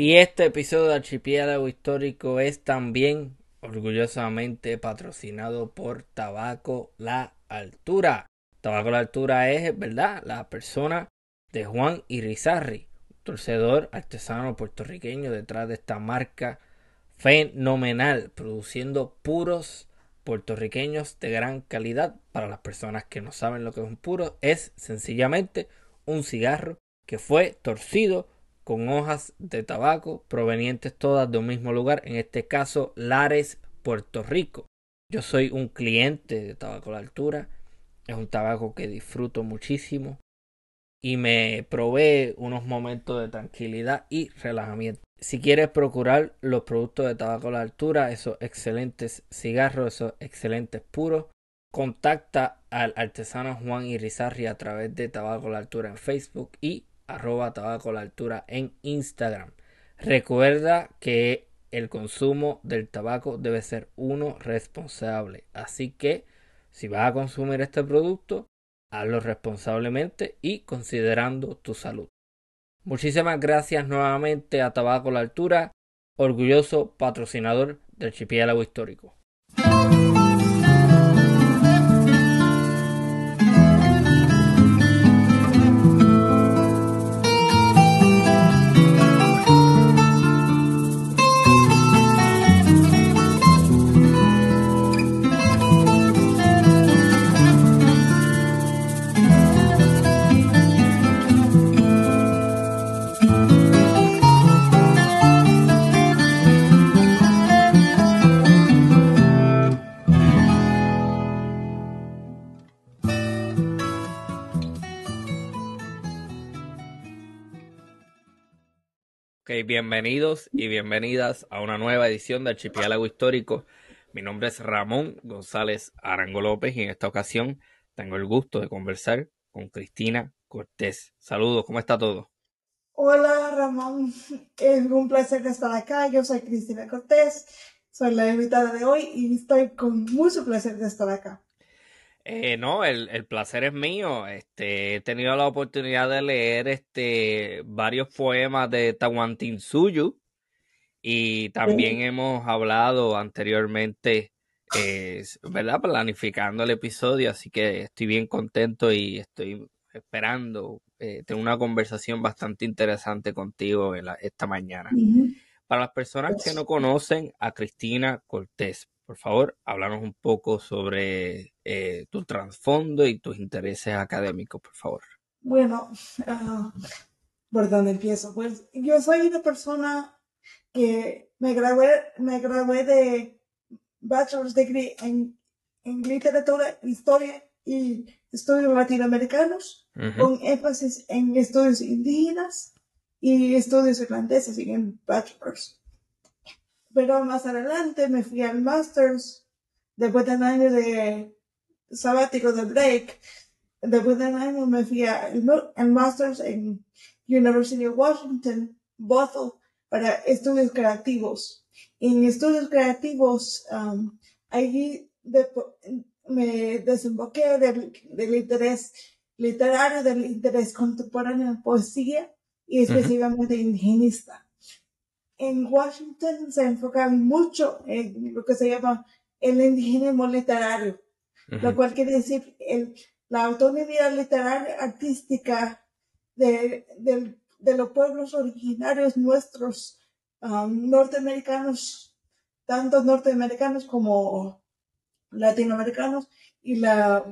Y este episodio de Archipiélago Histórico es también orgullosamente patrocinado por Tabaco La Altura. Tabaco La Altura es, ¿verdad?, la persona de Juan Irizarri, torcedor artesano puertorriqueño detrás de esta marca fenomenal, produciendo puros puertorriqueños de gran calidad. Para las personas que no saben lo que es un puro, es sencillamente un cigarro que fue torcido con hojas de tabaco provenientes todas de un mismo lugar, en este caso Lares, Puerto Rico. Yo soy un cliente de Tabaco La Altura, es un tabaco que disfruto muchísimo y me provee unos momentos de tranquilidad y relajamiento. Si quieres procurar los productos de Tabaco La Altura, esos excelentes cigarros, esos excelentes puros, contacta al artesano Juan Irizarri a través de Tabaco La Altura en Facebook y arroba tabaco la altura en Instagram. Recuerda que el consumo del tabaco debe ser uno responsable. Así que si vas a consumir este producto, hazlo responsablemente y considerando tu salud. Muchísimas gracias nuevamente a Tabaco la Altura, orgulloso patrocinador del archipiélago histórico. Bienvenidos y bienvenidas a una nueva edición de Archipiélago Histórico. Mi nombre es Ramón González Arango López y en esta ocasión tengo el gusto de conversar con Cristina Cortés. Saludos, ¿cómo está todo? Hola Ramón, es un placer estar acá. Yo soy Cristina Cortés, soy la invitada de hoy y estoy con mucho placer de estar acá. Eh, no, el, el, placer es mío. Este, he tenido la oportunidad de leer este, varios poemas de Tawantinsuyu y también hemos hablado anteriormente, eh, ¿verdad? Planificando el episodio, así que estoy bien contento y estoy esperando eh, tener una conversación bastante interesante contigo esta mañana. Para las personas que no conocen a Cristina Cortés, por favor, háblanos un poco sobre eh, tu trasfondo y tus intereses académicos, por favor. Bueno, uh, ¿por dónde empiezo? Pues yo soy una persona que me gradué, me gradué de Bachelor's Degree en, en Literatura, Historia y Estudios Latinoamericanos, con énfasis en estudios indígenas y estudios irlandeses y en Bachelor's. Pero más adelante me fui al Masters, después de un año de sabático de break, después de un año me fui al Masters en University of Washington, Bothell, para estudios creativos. En estudios creativos, um, allí me desemboqué del, del, interés literario, del interés contemporáneo en poesía y específicamente indigenista en Washington se enfocan mucho en lo que se llama el indigenismo literario, lo cual quiere decir el, la autonomía literaria artística de, de, los pueblos originarios nuestros um, norteamericanos, tanto norteamericanos como latinoamericanos, y, la,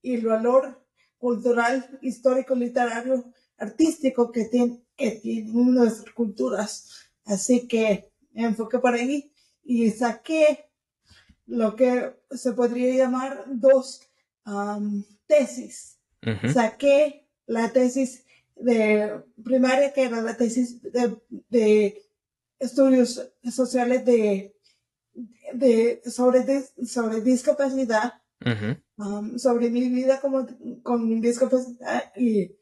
y el valor cultural, histórico, literario, artístico que, tiene, que tienen nuestras culturas. Así que me enfoqué por ahí y saqué lo que se podría llamar dos tesis. Saqué la tesis de primaria, que era la tesis de, estudios sociales de, de sobre, sobre discapacidad, sobre mi vida como, con discapacidad y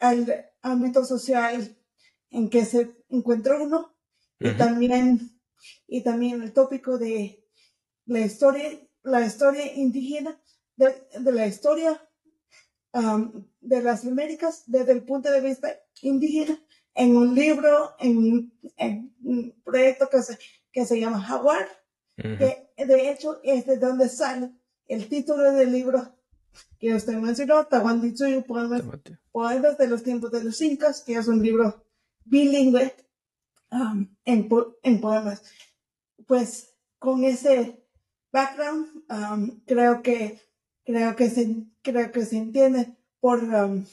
el ámbito social en que se encuentra uno. Y también y también el tópico de la historia la historia indígena de, la historia de las Américas desde el punto de vista indígena en un libro en, en un proyecto que se, que se llama Jaguar, que de hecho es de donde sale el título del libro que usted mencionó, Tahuantinsuyo, poemas, poemas de los tiempos de los incas, que es un libro bilingüe um, en, en, poemas. Pues con ese background, um, creo que creo que se creo que se entiende por um,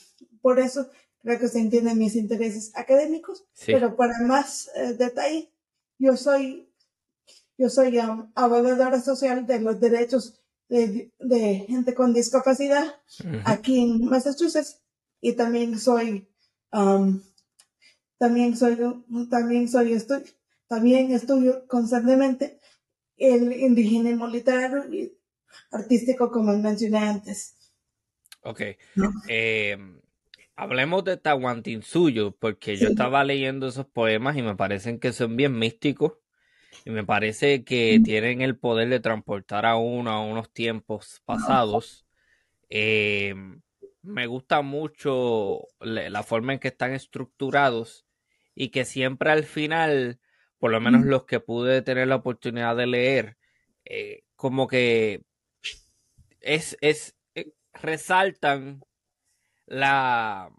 por eso creo que se entienden mis intereses académicos, pero para más eh, detalle, yo soy yo soy abogadora social de los derechos de, de gente con discapacidad aquí en Massachusetts y también soy um, también soy también soy estoy también estudio constantemente el indigenismo literario y artístico como mencioné antes. Ok. Eh, hablemos de Tahuantinsuyo, porque yo estaba leyendo esos poemas y me parecen que son bien místicos y me parece que tienen el poder de transportar a uno a unos tiempos pasados. Eh, me gusta mucho la forma en que están estructurados y que siempre al final, por lo menos los que pude tener la oportunidad de leer, eh, como que es, es eh, resaltan la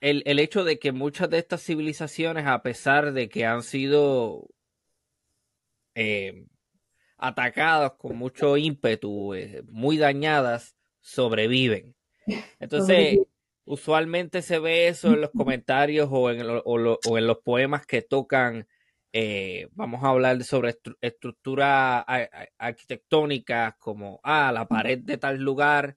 el, el hecho de que muchas de estas civilizaciones, a pesar de que han sido eh, atacadas con mucho ímpetu, eh, muy dañadas, sobreviven. Entonces, usualmente se ve eso en los comentarios o en, o, en los poemas que tocan, eh, vamos a hablar sobre estructuras arquitectónicas como, ah, la pared de tal lugar,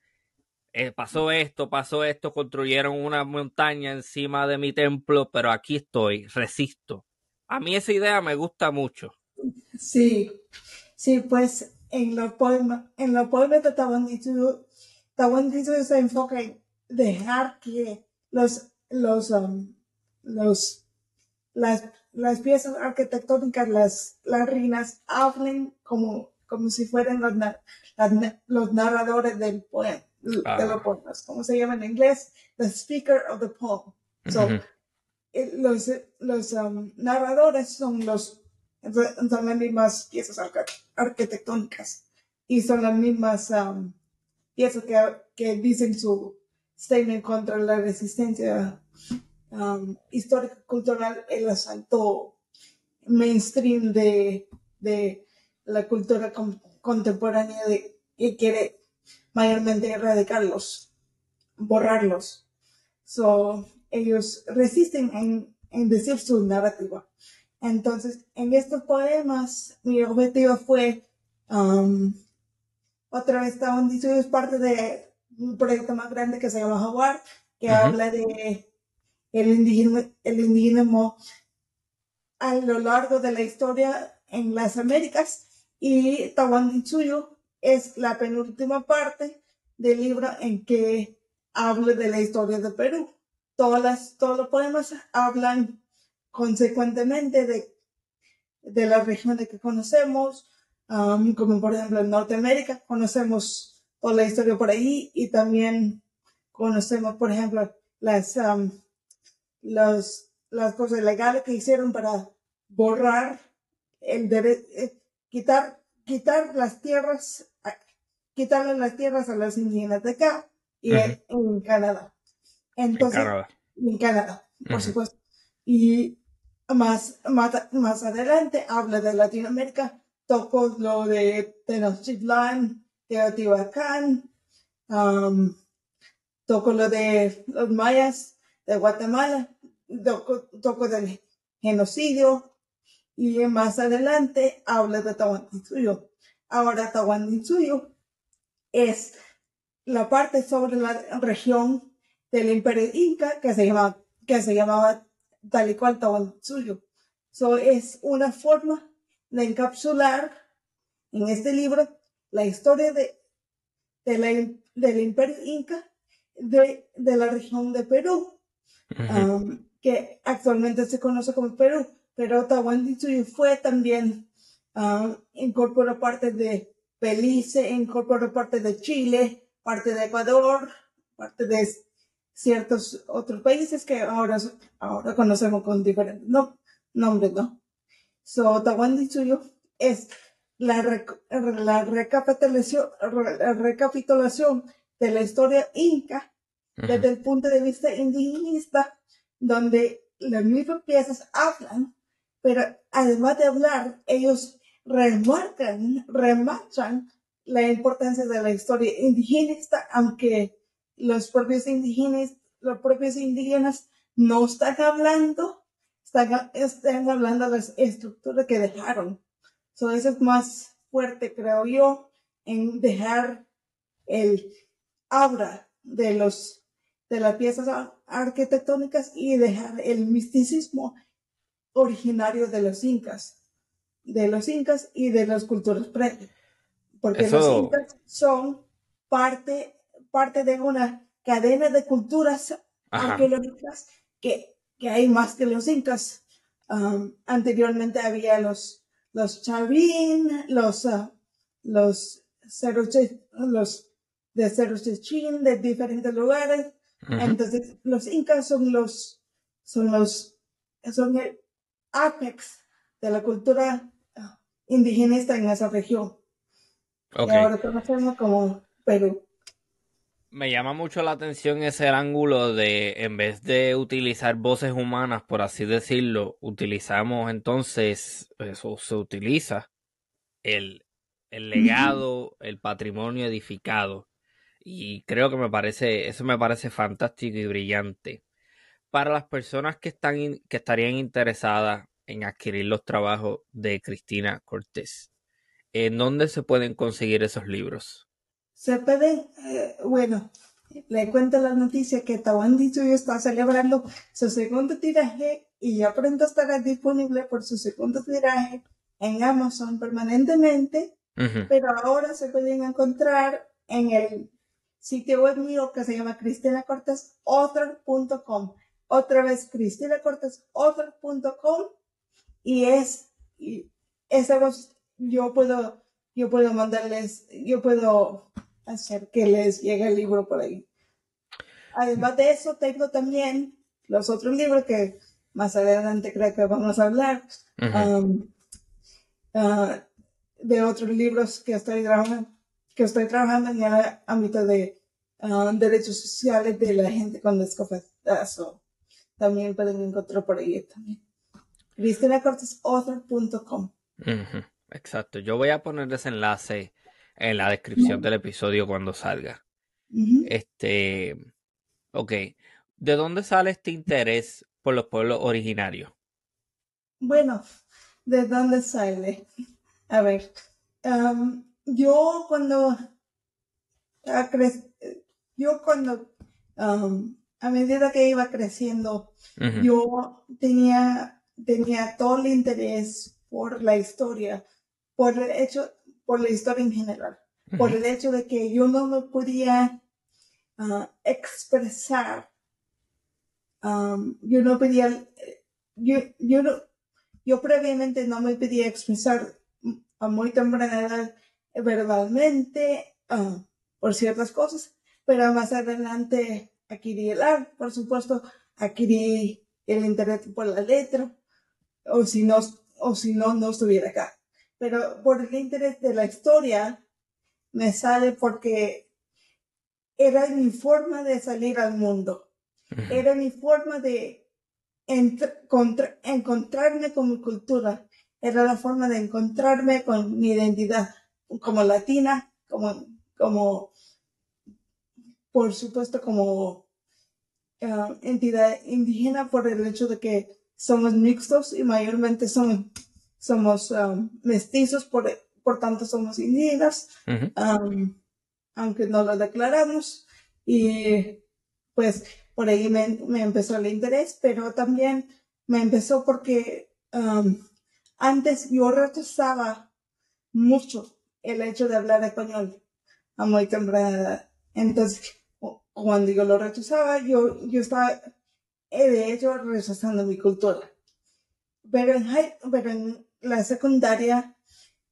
pasó esto, pasó esto, construyeron una montaña encima de mi templo, pero aquí estoy, resisto. A mí esa idea me gusta mucho. Sí, sí, pues en los poemas, en los poemas de Tahuantinsuyo, Tahuantinsuyo se enfoca en dejar que los, los, um, los, las, las piezas arquitectónicas, las, las reinas, hablen como, como si fueran los, los narradores del poema, de los ah. poemas, como se llama en inglés, the speaker of the poem. So, eh, los, los um, narradores son los son las mismas piezas arquitectónicas y son las mismas um, piezas que, que, dicen su statement contra la resistencia um, histórica cultural el asalto mainstream de, de la cultura contemporánea que quiere mayormente erradicarlos, borrarlos. So, ellos resisten en, en decir su narrativa. Entonces, en estos poemas, mi objetivo fue, um, otra vez estaban diciendo, es parte de un proyecto más grande que se llama Jaguar, que habla de el indígena, el indígena a lo largo de la historia en las Américas y Tahuantinsuyo es la penúltima parte del libro en que habla de la historia de Perú. Todas las, todos los poemas hablan consecuentemente de, de las regiones que conocemos, um, como por ejemplo en Norteamérica, conocemos toda la historia por ahí y también conocemos, por ejemplo, las, um, las cosas legales que hicieron para borrar el derecho, eh, quitar, quitar las tierras, quitarle las tierras a los indígenas de acá y en, Canadá. Entonces, en Canadá, en Canadá por supuesto. Y más, más, adelante habla de Latinoamérica, tocó lo de Tenochtitlan, Teotihuacán, um, tocó lo de los mayas de Guatemala, tocó, del genocidio y más adelante habla de Tahuantinsuyo. Ahora Tahuantinsuyo es la parte sobre la región del imperio inca que se llama que llamaba tal y cual suyo. So, es una forma de encapsular en este libro la historia de, de del imperio inca de, de, la región de Perú, um, que actualmente se conoce como Perú, pero Tahuantinsuyo fue también, um, incorporó parte de Belice, incorporó parte de Chile, parte de Ecuador, parte de ciertos otros países que ahora, ahora conocemos con diferentes nombres, ¿no? So, Tahuantinsuyo es la, la, recapitulación, la recapitulación de la historia inca desde el punto de vista indigenista, donde las mismas piezas hablan, pero además de hablar, ellos remarcan, remarcan la importancia de la historia indigenista, aunque los propios indígenas, los propios indígenas no están hablando, están, están hablando de las estructuras que dejaron. So, eso es más fuerte, creo yo, en dejar el aura de los de las piezas arquitectónicas y dejar el misticismo originario de los incas, de los incas y de las culturas previas. Porque los incas son parte, parte de una cadena de culturas arqueológicas que, que, hay más que los incas. Um, anteriormente había los, los chavín, los, uh, los, los de Cerochechín, de diferentes lugares, entonces, los incas son los, son los, son el apex de la cultura ah, indigenista en esa región. Y ahora conocemos como Perú. Me llama mucho la atención ese ángulo de, en vez de utilizar voces humanas, por así decirlo, utilizamos entonces, eso se utiliza el, el legado, el patrimonio edificado y creo que me parece, eso me parece fantástico y brillante. Para las personas que, están que estarían interesadas en adquirir los trabajos de Cristina Cortés, ¿en dónde se pueden conseguir esos libros? Se pueden, eh, bueno, le cuento la noticia que Dicho está celebrando su segundo tiraje y ya pronto estará disponible por su segundo tiraje en Amazon permanentemente, pero ahora se pueden encontrar en el sitio web mío que se llama cristinacortesauthor.com. Otra vez, cristinacortesauthor.com y es, y esa voz, yo puedo, yo puedo mandarles, yo puedo hacer que les llegue el libro por ahí. Además de eso, tengo también los otros libros que más adelante creo que vamos a hablar. Um, uh, de otros libros que estoy trabajando que estoy trabajando en el ámbito de ah, derechos sociales de la gente con discapacidad. también pueden encontrar por ahí también. CristinaCortesAuthor.com. Exacto. Yo voy a poner ese enlace en la descripción del episodio cuando salga. Este. Ok. ¿De dónde sale este interés por los pueblos originarios? Bueno, ¿de dónde sale? A ver. yo cuando yo cuando a medida que iba creciendo yo tenía tenía todo el interés por la historia por el hecho por la historia en general por el hecho de que yo no me podía ah, expresar yo no podía yo, yo no yo previamente no me podía expresar a muy temprana edad verbalmente uh, por ciertas cosas, pero más adelante adquirí el arte, por supuesto, adquirí el internet por la letra, o si no, o si no, no estuviera acá. Pero por el interés de la historia, me sale porque era mi forma de salir al mundo. Era mi forma de encontrarme con mi cultura. Era la forma de encontrarme con mi identidad como latina, como, como por supuesto, como ah, entidad indígena por el hecho de que somos mixtos y mayormente somos, somos ah, mestizos, por, por tanto somos indígenas, aunque no lo declaramos. Y pues por ahí me, me, empezó el interés, pero también me empezó porque antes yo rechazaba mucho el hecho de hablar español a muy temprana edad. Entonces, cuando yo lo rechazaba, yo, yo estaba, eh, de hecho, rechazando mi cultura. Pero en, pero en la secundaria,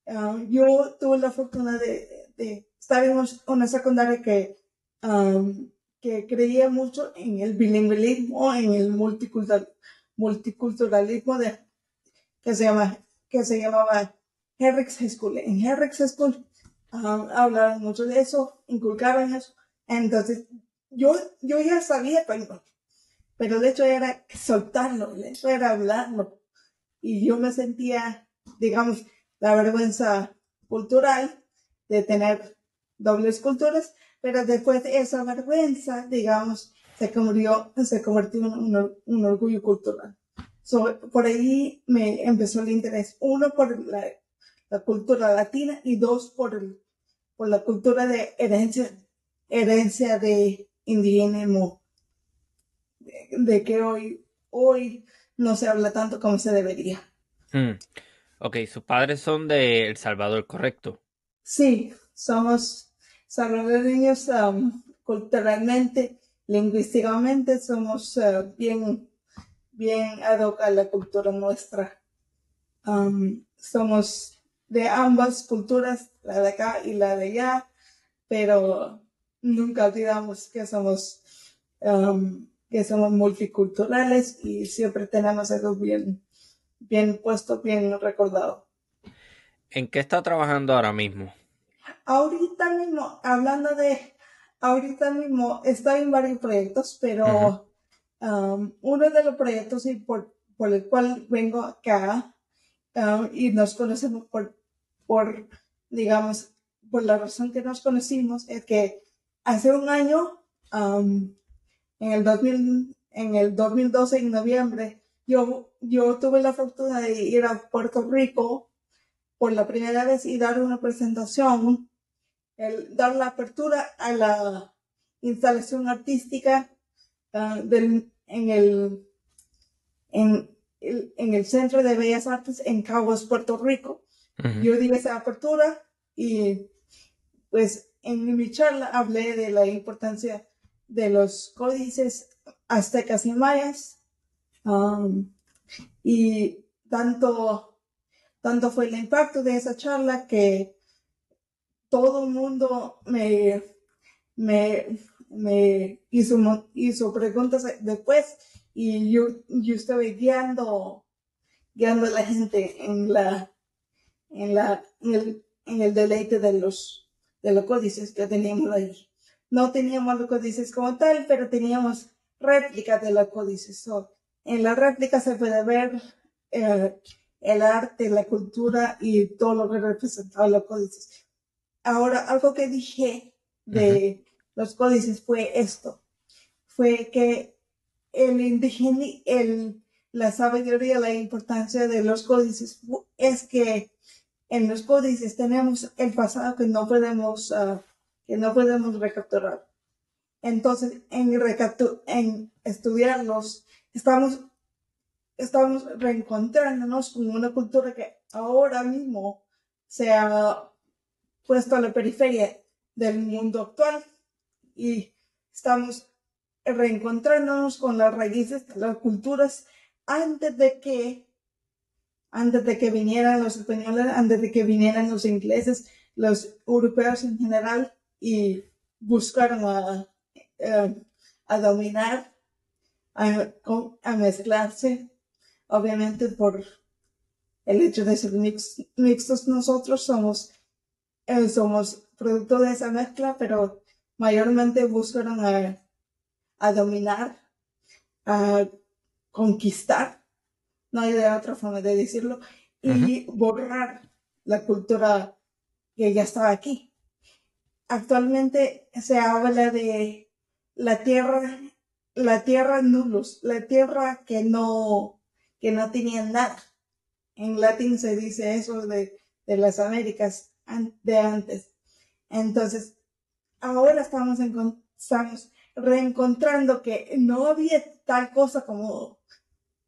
um, yo tuve la fortuna de, estar en una secundaria que, um, que creía mucho en el bilingüismo, en el multicultural, multiculturalismo de, que se llama que se llamaba High School. En High School um, hablaron mucho de eso, inculcaron eso. Entonces, yo, yo ya sabía pero el hecho era soltarlo, el hecho era hablarlo. Y yo me sentía, digamos, la vergüenza cultural de tener dobles culturas, pero después esa vergüenza, digamos, se convirtió, se convirtió en un, orgullo cultural. por ahí me empezó el interés, uno por la, cultura latina y dos por, la cultura de herencia, herencia de indigenismo, de, de, que hoy, hoy no se habla tanto como se debería. Hmm. Ok, sus padres son de El Salvador, ¿correcto? Sí, somos salvadoreños um, culturalmente, lingüísticamente, somos uh, bien, bien ad a la cultura nuestra. Um, somos de ambas culturas, la de acá y la de allá, pero nunca olvidamos que somos, um, que somos multiculturales y siempre tenemos eso bien, bien puesto, bien recordado. ¿En qué está trabajando ahora mismo? Ahorita mismo, hablando de, ahorita mismo estoy en varios proyectos, pero um, uno de los proyectos y por, por el cual vengo acá um, y nos conocemos por, por, digamos, por la razón que nos conocimos es que hace un año, um, en el 2000, en el 2012, en noviembre, yo, yo tuve la fortuna de ir a Puerto Rico por la primera vez y dar una presentación el dar la apertura a la instalación artística ah, del, en, el, en, el, en, el, Centro de Bellas Artes en Caguas, Puerto Rico. Yo di esa apertura y pues en mi charla hablé de la importancia de los códices aztecas y mayas um, y tanto, tanto fue el impacto de esa charla que todo el mundo me, me, me hizo, hizo preguntas después y yo, yo estuve guiando, guiando a la gente en la, en la, en el, deleite de los, de los códices que teníamos ahí. No teníamos los códices como tal, pero teníamos réplicas de los códices. En la réplica se puede ver eh, el arte, la cultura y todo lo que representaba los códices. Ahora, algo que dije de los códices fue esto, fue que el indígena, el, la sabiduría, la importancia de los códices es que en los códices tenemos el pasado que no podemos, uh, que no podemos recapturar. Entonces, en, en estudiarlos, estamos, estamos reencontrándonos con una cultura que ahora mismo se ha puesto a la periferia del mundo actual. Y estamos reencontrándonos con las raíces las culturas antes de que antes de que vinieran los españoles, antes de que vinieran los ingleses, los europeos en general y buscaron a, eh, a dominar, a, a, mezclarse, obviamente por el hecho de ser mixtos. Nosotros somos eh, somos producto de esa mezcla, pero mayormente buscaron a, dominar, a conquistar, no hay de otra forma de decirlo, y borrar la cultura que ya estaba aquí. Actualmente se habla de la tierra, la tierra nulos, la tierra que no, que no tenía nada. En latín se dice eso de, de las Américas, de antes. Entonces, ahora estamos, estamos reencontrando que no había tal cosa como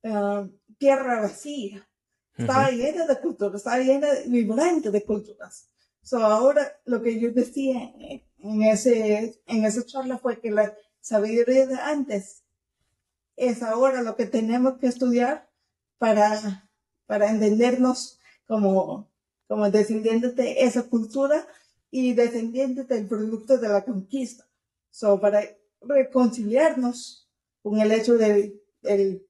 ah, tierra vacía. Estaba llena de culturas, estaba llena de, vibrante de culturas. So, ahora lo que yo decía en, ese, en esa charla fue que la sabiduría de antes es ahora lo que tenemos que estudiar para, para entendernos como como descendientes de esa cultura y descendientes del producto de la conquista. So, para reconciliarnos con el hecho de, de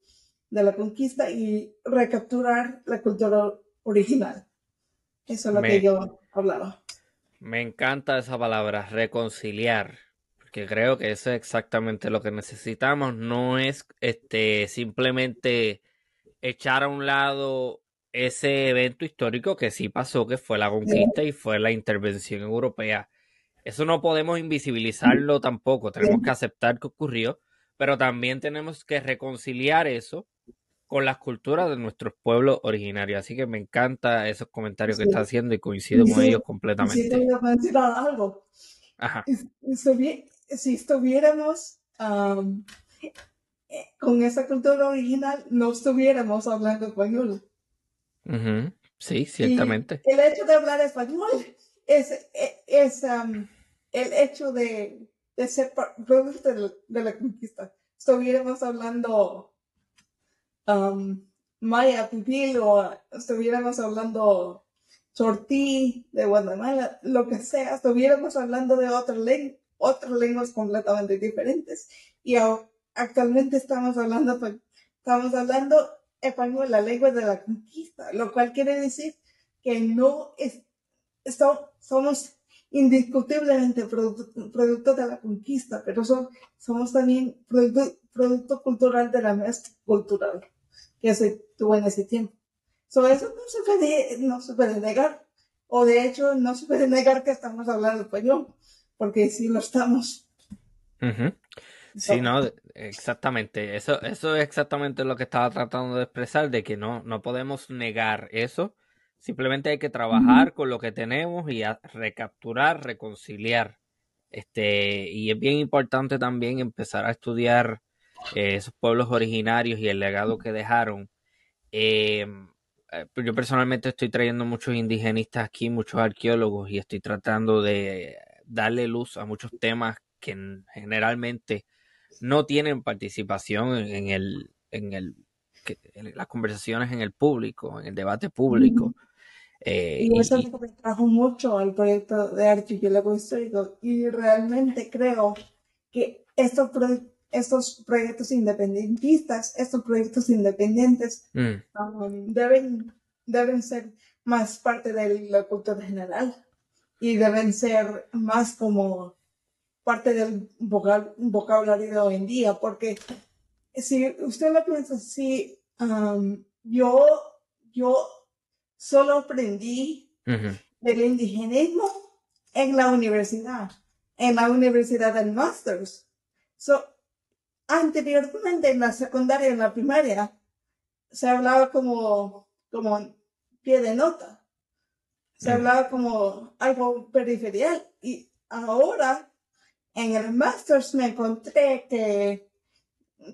la conquista y recapturar la cultura original. Eso es lo que yo hablaba. Me encanta esa palabra, reconciliar, porque creo que eso es exactamente lo que necesitamos. No es este simplemente echar a un lado ese evento histórico que sí pasó, que fue la conquista y fue la intervención europea. Eso no podemos invisibilizarlo tampoco, tenemos que aceptar que ocurrió, pero también tenemos que reconciliar eso con las culturas de nuestros pueblos originarios. Así que me encanta esos comentarios que está haciendo y coincido con ellos completamente. Sí, te voy a mencionar algo. Si estuviéramos eh, con esa cultura original, no estuviéramos hablando español. Sí, ciertamente. el hecho de hablar español es, e, es, el hecho de, ser producto de, la conquista. Estuviéramos hablando maya, pipil o estuviéramos hablando sortí de Guatemala, lo que sea, estuviéramos hablando de otra lengua, otras lenguas completamente diferentes. Y actualmente estamos hablando, pues, estamos hablando español, la lengua de la conquista, lo cual quiere decir que no es, somos indiscutiblemente producto, de la conquista, pero somos también producto, cultural de la mezcla cultural que se tuvo en ese tiempo. So, eso no se, puede, no se puede negar, o de hecho no se puede negar que estamos hablando español, porque si lo estamos. Sí, no, exactamente. Eso, eso es exactamente lo que estaba tratando de expresar, de que no, no podemos negar eso. Simplemente hay que trabajar con lo que tenemos y recapturar, reconciliar. Este, y es bien importante también empezar a estudiar eh, esos pueblos originarios y el legado que dejaron. Em, eh, yo personalmente estoy trayendo muchos indigenistas aquí, muchos arqueólogos, y estoy tratando de darle luz a muchos temas que generalmente no tienen participación en el, en el las conversaciones en el público, en el debate público. Eh, y eso es lo que trajo mucho al proyecto de archipiélago histórico y realmente creo que estos, estos proyectos independentistas, estos proyectos independientes mm. um, deben, deben ser más parte de la cultura general y deben ser más como parte del vocabulario de hoy en día, porque si usted lo piensa así, um, yo, yo solo aprendí del indigenismo en la universidad, en la universidad del Masters. So, anteriormente en la secundaria, en la primaria, se hablaba como, como pie de nota. Se hablaba como algo periferial. Y ahora en el Masters me encontré que,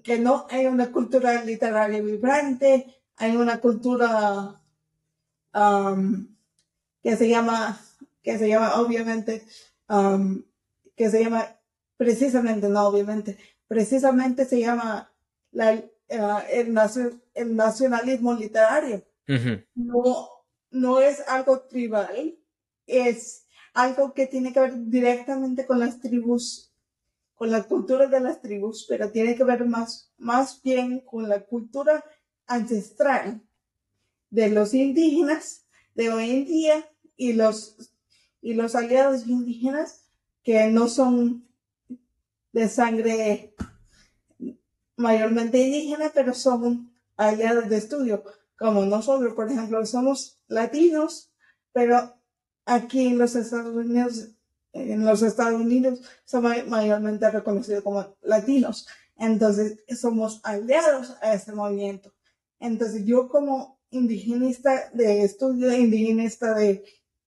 que no hay una cultura literaria vibrante, hay una cultura um, que se llama, que se llama obviamente, um, que se llama precisamente, no obviamente, precisamente se llama la, uh, el, el, nacionalismo literario. No, no es algo tribal, es algo que tiene que ver directamente con las tribus, con la cultura de las tribus, pero tiene que ver más, más bien con la cultura ancestral de los indígenas de hoy en día y los, y los aliados indígenas que no son de sangre mayormente indígena, pero son aliados de estudio, como nosotros, por ejemplo, somos latinos, pero aquí en los Estados Unidos, en los Estados Unidos, somos mayormente reconocidos como latinos. Entonces, somos aliados a este movimiento. Entonces, yo como indigenista de estudio, indigenista de,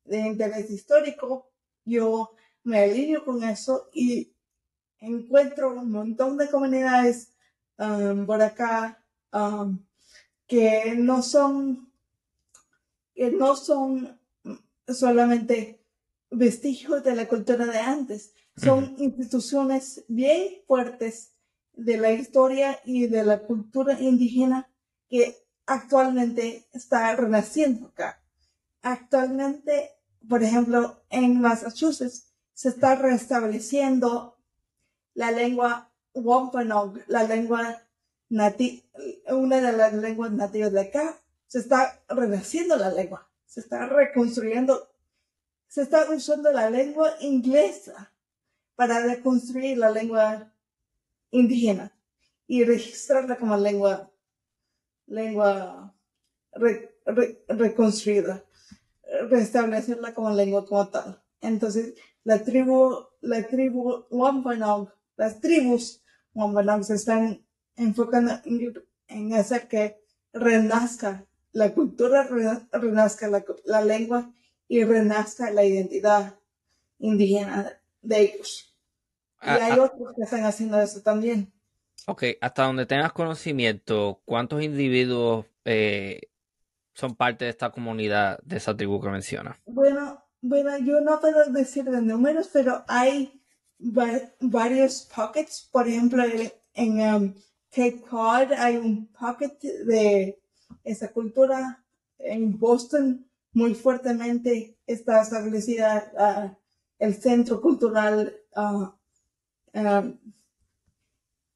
interés histórico, yo me alineo con eso y encuentro un montón de comunidades um, por acá um, que no son que no son solamente vestigios de la cultura de antes, son instituciones bien fuertes de la historia y de la cultura indígena que actualmente está renaciendo acá. Actualmente, por ejemplo, en Massachusetts se está restableciendo la lengua Wampanoag, la lengua nativa, una de las lenguas nativas de acá, se está renaciendo la lengua, se está reconstruyendo, se está usando la lengua inglesa para reconstruir la lengua indígena y registrarla como lengua, lengua reconstruida, restablecerla como lengua como tal. Entonces, la tribu, la tribu Wampanoag, las tribus Wampanoag se están enfocando en, hacer que renazca la cultura, renazca la, lengua y renazca la identidad indígena de ellos. Y ah, hay ah. otros que están haciendo eso también. Ok, hasta donde tengas conocimiento, ¿cuántos individuos eh, son parte de esta comunidad, de esa tribu que menciona? Bueno, bueno, yo no puedo decir de números, pero hay varios pockets. Por ejemplo, en um, Cape Cod hay un pocket de esa cultura. En Boston, muy fuertemente está establecida uh, el centro cultural, uh,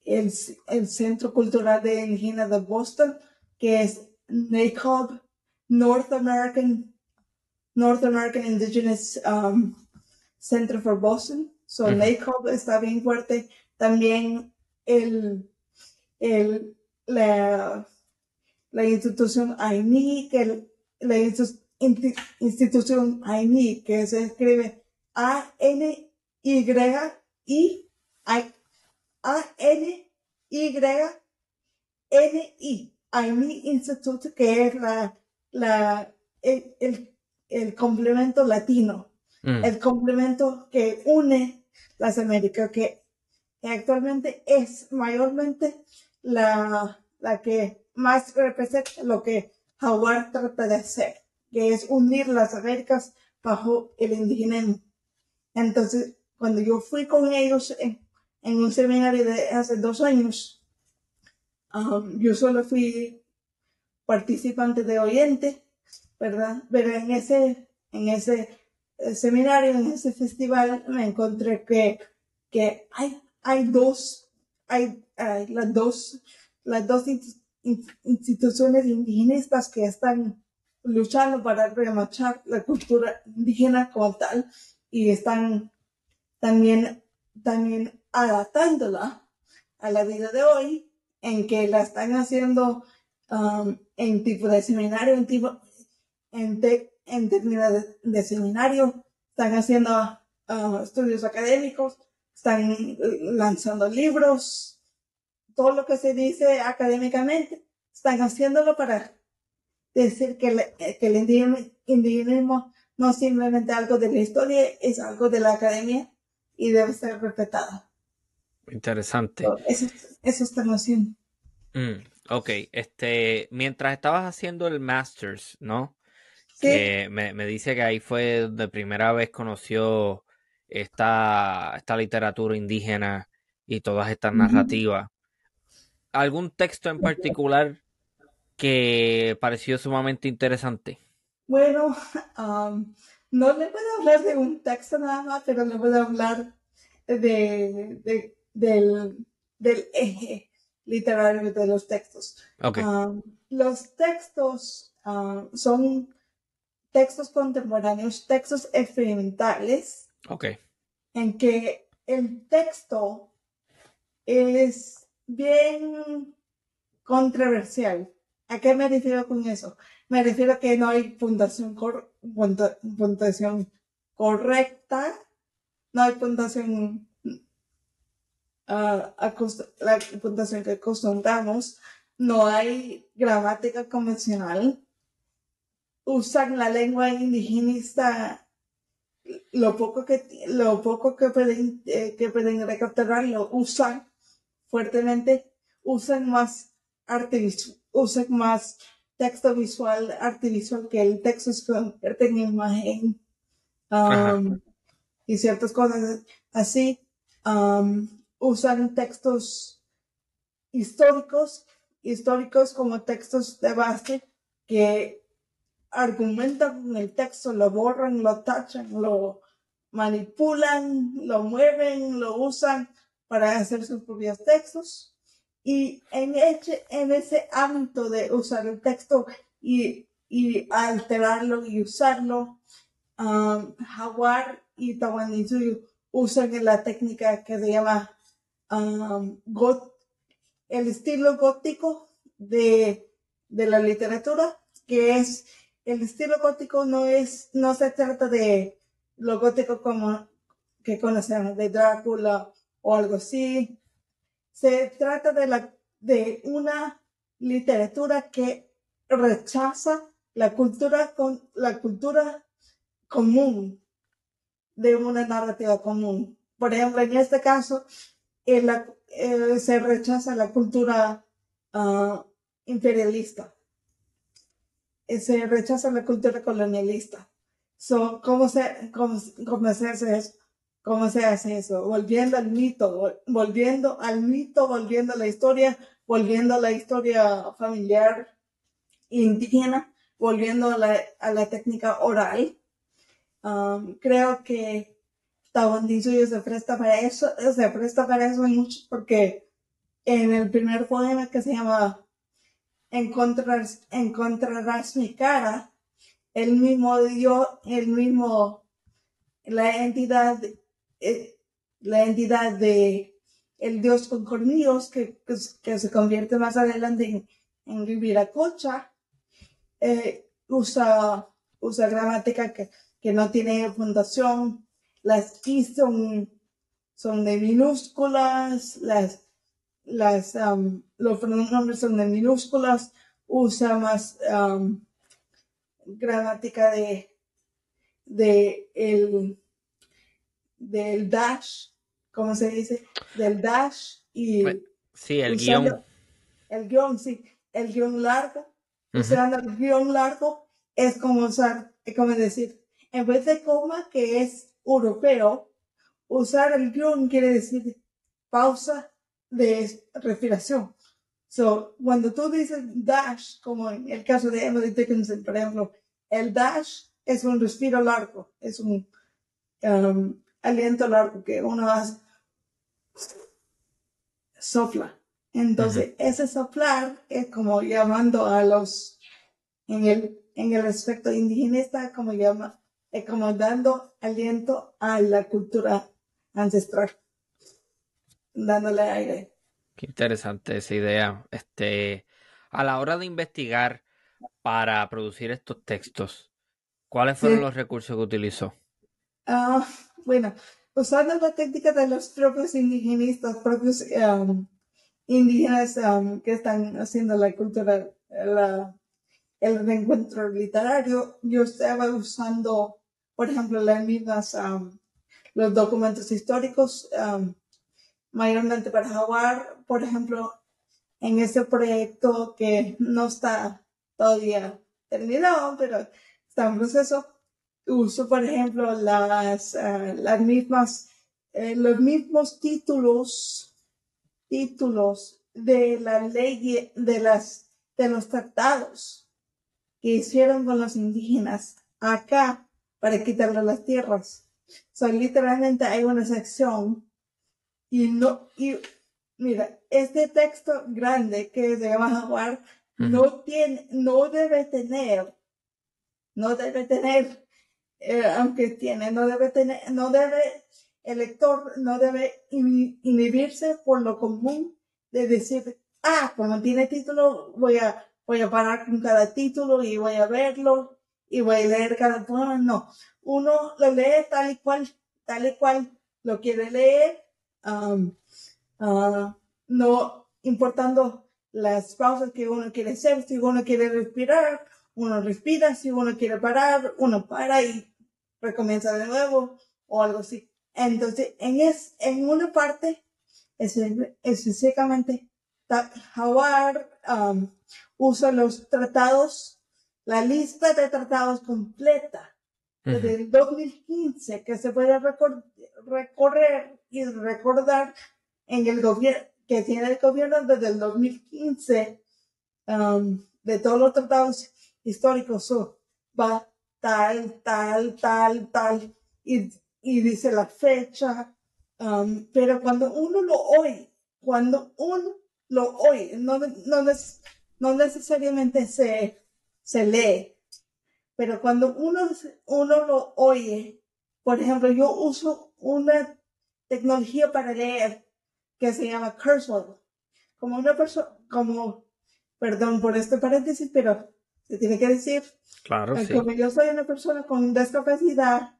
el, el, centro cultural de indígena de Boston, que es NACOB, North American North American Indigenous um, Center for Boston. So, NACOB está bien fuerte. También el, el, la, la institución AINI, que la institución AINI, que se escribe A-N-Y-I, A-N-Y-N-I, AINI Institute, que es la, la, el, el el complemento latino, mm. el complemento que une las Américas, que actualmente es mayormente la, la que más representa lo que Howard trata de hacer, que es unir las Américas bajo el indigenismo. Entonces, cuando yo fui con ellos en, un seminario de hace dos años, um, yo solo fui participante de oyente ¿verdad? Pero en ese, en ese eh, seminario, en ese festival, me encontré que, que hay, hay dos, hay, las dos, las dos instituciones indígenas que están luchando para remachar la cultura indígena como tal y están también, también adaptándola a la vida de hoy, en que la están haciendo um, en tipo de seminario, en tipo, en, términos de, seminario, están haciendo ah, estudios académicos, están lanzando libros, todo lo que se dice académicamente, están haciéndolo para decir que, que el indigenismo no es simplemente algo de la historia, es algo de la academia y debe ser respetado. Interesante. Eso, eso están haciendo. Mm, ok, este, mientras estabas haciendo el Masters, ¿no? que me, me, dice que ahí fue donde primera vez conoció esta, esta literatura indígena y todas estas narrativas. ¿Algún texto en particular que pareció sumamente interesante? Bueno, no le puedo hablar de un texto nada más, pero le puedo hablar de, de del, del, eje literario de los textos. los textos son textos contemporáneos, textos experimentales. Ok. En que el texto es bien controversial. ¿A qué me refiero con eso? Me refiero a que no hay puntuación, puntuación correcta, no hay puntuación, uh, la puntuación que acostumbramos, no hay gramática convencional, usan la lengua indigenista lo poco que lo poco que pueden eh, que pueden recapturar lo usan fuertemente usan más arte usan más texto visual arte visual que el texto se convierte en imagen um, y ciertas cosas así um, usan textos históricos históricos como textos de base que argumentan con el texto, lo borran, lo tachan, lo manipulan, lo mueven, lo usan para hacer sus propios textos. Y en ese, en ámbito de usar el texto y, y alterarlo y usarlo. Um, Jaguar y Tawantinsuyo usan la técnica que se llama um, el estilo gótico de, de la literatura, que es el estilo gótico no es, no se trata de lo gótico como que conocemos, de Drácula o algo así. Se trata de la, de una literatura que rechaza la cultura con, la cultura común de una narrativa común. Por ejemplo, en este caso, se rechaza la cultura ah, imperialista se rechaza la cultura colonialista. So, ¿cómo, se, cómo, cómo se hace eso? ¿Cómo se hace eso? Volviendo al mito, volviendo al mito, volviendo a la historia, volviendo a la historia familiar indígena, volviendo a la, a la técnica oral. Um, creo que Tabandisuyo se presta para eso, se presta para eso mucho porque en el primer poema que se llama encontrar, encontrarás mi cara, el mismo Dios, el mismo, la entidad, eh, la entidad de el Dios con cornillos que, que, se convierte más adelante en, en Viviracocha, eh, usa, usa gramática que, que no tiene fundación, las I son, son de minúsculas, las las, um, los pronombres son de minúsculas, usa más um, gramática de, de el, del dash, ¿cómo se dice? Del dash y... Sí, el guion. El guion, sí, el guion largo. Usando el guion largo es como usar, es como decir, en vez de coma, que es europeo, usar el guion quiere decir pausa de respiración. So, cuando tú dices dash, como en el caso de Emily Dickinson, por ejemplo, el dash es un respiro largo, es un um, aliento largo que uno hace, sopla. Entonces, ese soplar es como llamando a los, en el, en el aspecto indigenista, como llama, es como dando aliento a la cultura ancestral dándole aire. Qué interesante esa idea. Este, a la hora de investigar para producir estos textos, ¿cuáles fueron los recursos que utilizó? Ah, bueno, usando la técnica de los propios indigenistas, propios um, indígenas um, que están haciendo la cultura, la, el reencuentro literario, yo estaba usando, por ejemplo, las mismas, um, los documentos históricos, mayormente para Jaguar, por ejemplo, en ese proyecto que no está todavía terminado, pero está en proceso, uso, por ejemplo, las, eh, las mismas, eh, los mismos títulos, títulos de la ley, de las, de los tratados que hicieron con los indígenas acá para quitarle las tierras. O literalmente hay una sección y no, y mira, este texto grande que se llama Jaguar no tiene, no debe tener, no debe tener, eh, aunque tiene, no debe tener, no debe, el lector no debe inhibirse por lo común de decir, ah, cuando tiene título, voy a, voy a parar con cada título y voy a verlo y voy a leer cada poema. No, uno lo lee tal y cual, tal y cual lo quiere leer Um, uh, no importando las pausas que uno quiere hacer, si uno quiere respirar, uno respira, si uno quiere parar, uno para y recomienza de nuevo o algo así. Entonces, en, es, en una parte, específicamente, Howard um, usa los tratados, la lista de tratados completa desde el 2015 que se puede recorrer y recordar en el gobierno que tiene el gobierno desde el 2015 um, de todos los tratados históricos va tal, tal, tal, tal y, y dice la fecha, um, pero cuando uno lo oye, cuando uno lo oye, no, no, no necesariamente se se lee. Pero cuando uno, uno lo oye, por ejemplo, yo uso una tecnología para leer que se llama Cursor. Como una persona, como, perdón por este paréntesis, pero se tiene que decir. Claro, sí. Como yo soy una persona con discapacidad,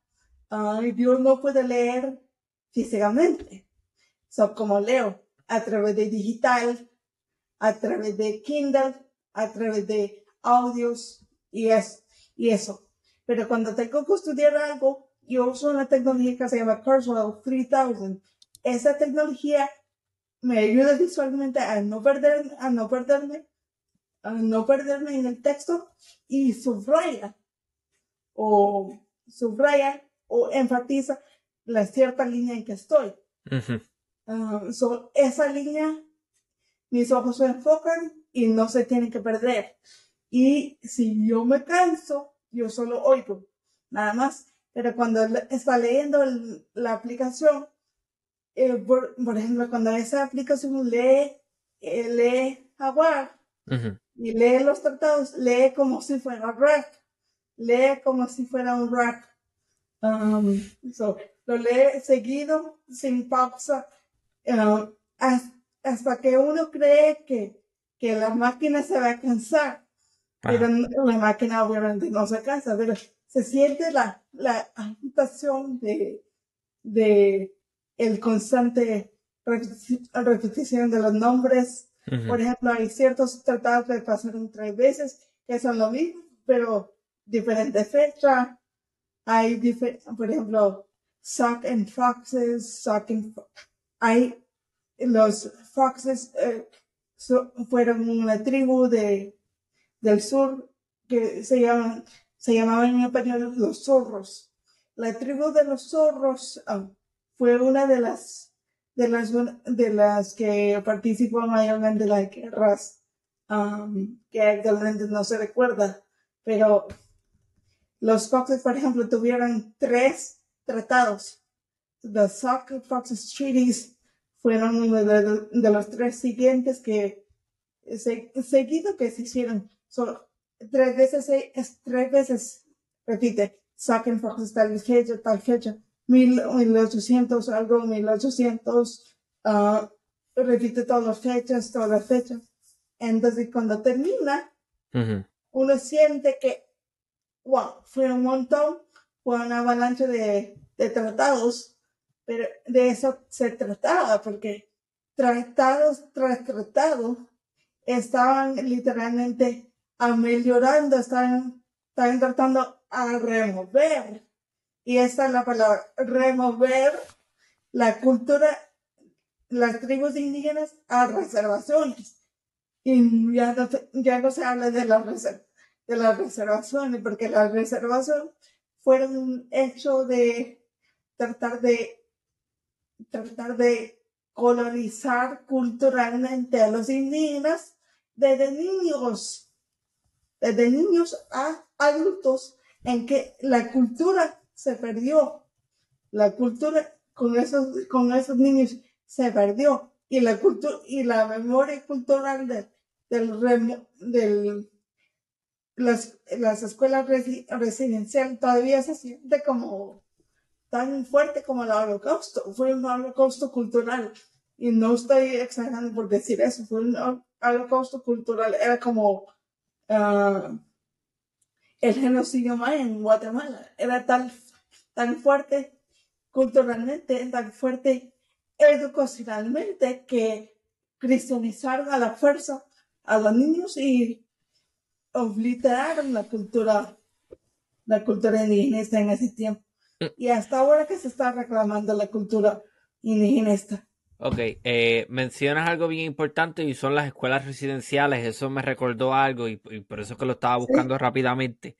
uh, yo no puedo leer físicamente. So, como leo a través de digital, a través de Kindle, a través de audios y eso, y eso. Pero cuando tengo que estudiar algo, yo uso una tecnología que se llama Kurzweil 3000. Esa tecnología me ayuda visualmente a no perder, a no perderme, a no perderme en el texto y subraya o subraya o enfatiza la cierta línea en que estoy. Ah, esa línea, mis ojos se enfocan y no se tienen que perder. Y si yo me canso, yo solo oigo, nada más. Pero cuando está leyendo la aplicación, eh, por, ejemplo, cuando esa aplicación lee, eh, lee Jaguar y lee los tratados, lee como si fuera rack, lee como si fuera un rack. Um, lo lee seguido, sin pausa, uh, hasta que uno cree que, que la máquina se va a cansar. Pero la máquina obviamente no se cansa, pero se siente la, la agitación de, de el constante repetición de los nombres. Por ejemplo, hay ciertos tratados que pasaron tres veces, que son lo mismo, pero diferente fecha. Hay, por ejemplo, Sock and Foxes, Sock and Hay los Foxes eh, fueron una tribu de, del sur que se llaman se llamaban en español los zorros. La tribu de los zorros ah, fue una de las, de las, de las que participó mayormente en las guerras, que actualmente no se recuerda, pero los Foxes, por ejemplo, tuvieron tres tratados. Los Foxes Treaties fueron uno de, los tres siguientes que seguido que se hicieron. Solo tres veces, es, tres veces repite, saquen Fox tal fecha, tal fecha, 1800 algo, 1800, uh, repite todas las fechas, todas las fechas. Entonces, cuando termina, uno siente que, wow, fue un montón, fue una avalancha de, de tratados, pero de eso se trataba, porque tratados tras tratados estaban literalmente ameliorando, están, están tratando a remover, y esta es la palabra, remover la cultura, las tribus indígenas a reservaciones. Y ya no, ya no se habla de, la de las reservaciones, porque las reservaciones fueron un hecho de tratar de tratar de colonizar culturalmente a los indígenas desde niños desde niños a adultos, en que la cultura se perdió. La cultura con esos, con esos niños se perdió. Y la cultura y la memoria cultural del, del, las, las escuelas residenciales todavía se siente como tan fuerte como el holocausto. Fue un holocausto cultural. Y no estoy exagerando por decir eso. Fue un holocausto cultural. Era como Ah, el genocidio maya en Guatemala. Era tan, tan fuerte culturalmente, tan fuerte educacionalmente que cristianizaron a la fuerza a los niños y obliteraron la cultura, la cultura indígena en ese tiempo. Mm. Y hasta ahora que se está reclamando la cultura indígena. Ok, eh, mencionas algo bien importante y son las escuelas residenciales. Eso me recordó algo y, por eso es que lo estaba buscando rápidamente.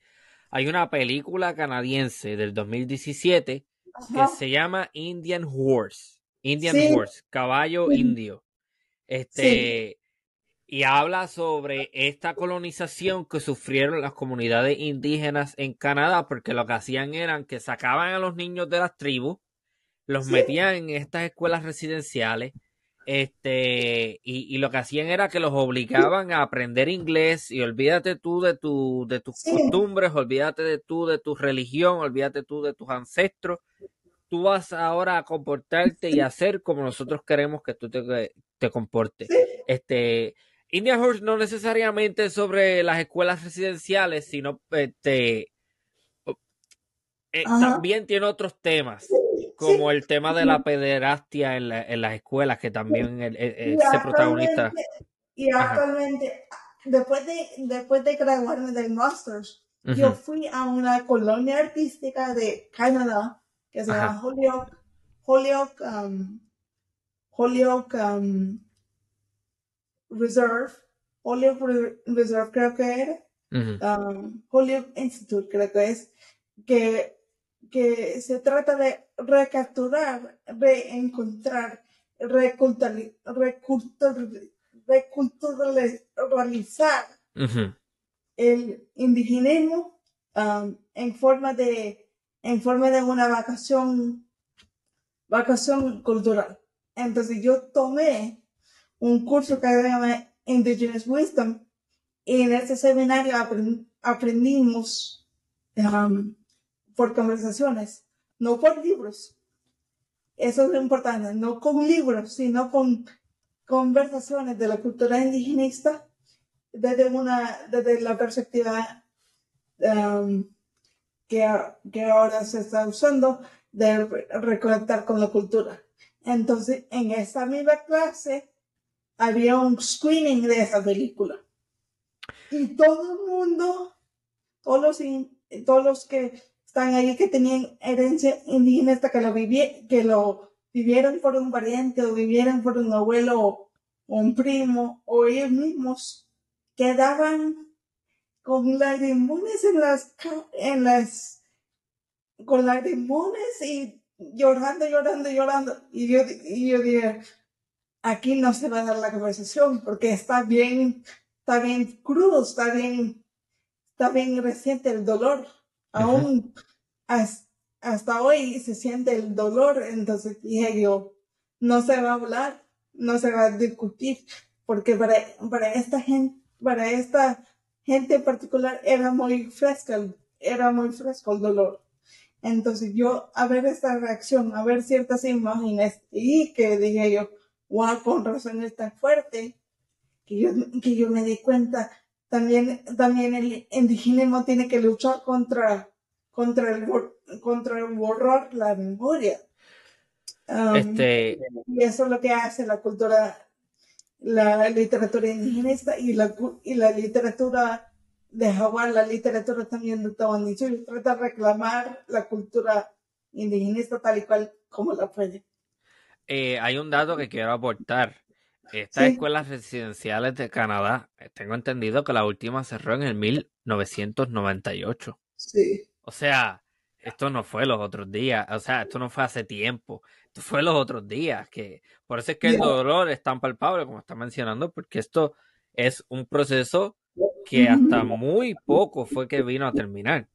Hay una película canadiense del 2017 que se llama Indian Horse. Indian Horse, caballo indio. Este, y habla sobre esta colonización que sufrieron las comunidades indígenas en Canadá, porque lo que hacían eran que sacaban a los niños de las tribus los metían en estas escuelas residenciales, Este, y, lo que hacían era que los obligaban a aprender inglés y olvídate tú de tu, de tus costumbres, olvídate de tú de tu religión, olvídate tú de tus ancestros. Tú vas ahora a comportarte y hacer como nosotros queremos que tú te, te comportes. Este, Indian Horse no necesariamente sobre las escuelas residenciales, sino este, eh, también tiene otros temas como el tema de la pederastia en, las escuelas, que también es protagonista. Y actualmente, después de, después de graduarme del Masters, yo fui a una colonia artística de Canadá, que se llama Holyoke, Holyoke, um, Holyoke um, Reserve, Holyoke Reserve creo que era, um, Holyoke Institute creo que es, que que se trata de recapturar, reencontrar, reculturalizar el indigenismo um, en forma de en forma de una vacación vacación cultural. Entonces yo tomé un curso que se llama Indigenous Wisdom y en ese seminario aprendimos um, por conversaciones, no por libros. Eso es lo importante, no con libros, sino con conversaciones de la cultura indigenista desde, una, desde la perspectiva um, que, que ahora se está usando de reconectar con la cultura. Entonces, en esa misma clase había un screening de esa película. Y todo el mundo, todos los, todos los que están ahí que tenían herencia indígena hasta que lo, que lo vivieron por un pariente o vivieron por un abuelo o, un primo o ellos mismos quedaban con lagrimones en las, en las, con lagrimones y llorando, llorando, llorando. Y yo, y yo dije, aquí no se va a dar la conversación porque está bien, está bien crudo, está bien, está bien reciente el dolor aún hasta, hoy se siente el dolor, entonces dije yo, no se va a hablar, no se va a discutir, porque para, para esta gente, para esta gente en particular era muy fresca, era muy fresco el dolor. Entonces yo, a ver esta reacción, a ver ciertas imágenes, y que dije yo, wow, con razón es tan fuerte, que yo, que yo me di cuenta también, también el indigenismo tiene que luchar contra, contra el, contra el borrar la memoria. Um, este... Y eso es lo que hace la cultura, la literatura indigenista y la, y la literatura de Jaguar, la literatura también de y trata de reclamar la cultura indigenista tal y cual como la puede. Eh, hay un dato que quiero aportar. Estas escuelas residenciales de Canadá, eh, tengo entendido que la última cerró en el 1998. Sí. O sea, esto no fue los otros días, o sea, esto no fue hace tiempo, esto fue los otros días, que por eso es que el dolor es tan palpable como está mencionando, porque esto es un proceso que hasta muy poco fue que vino a terminar,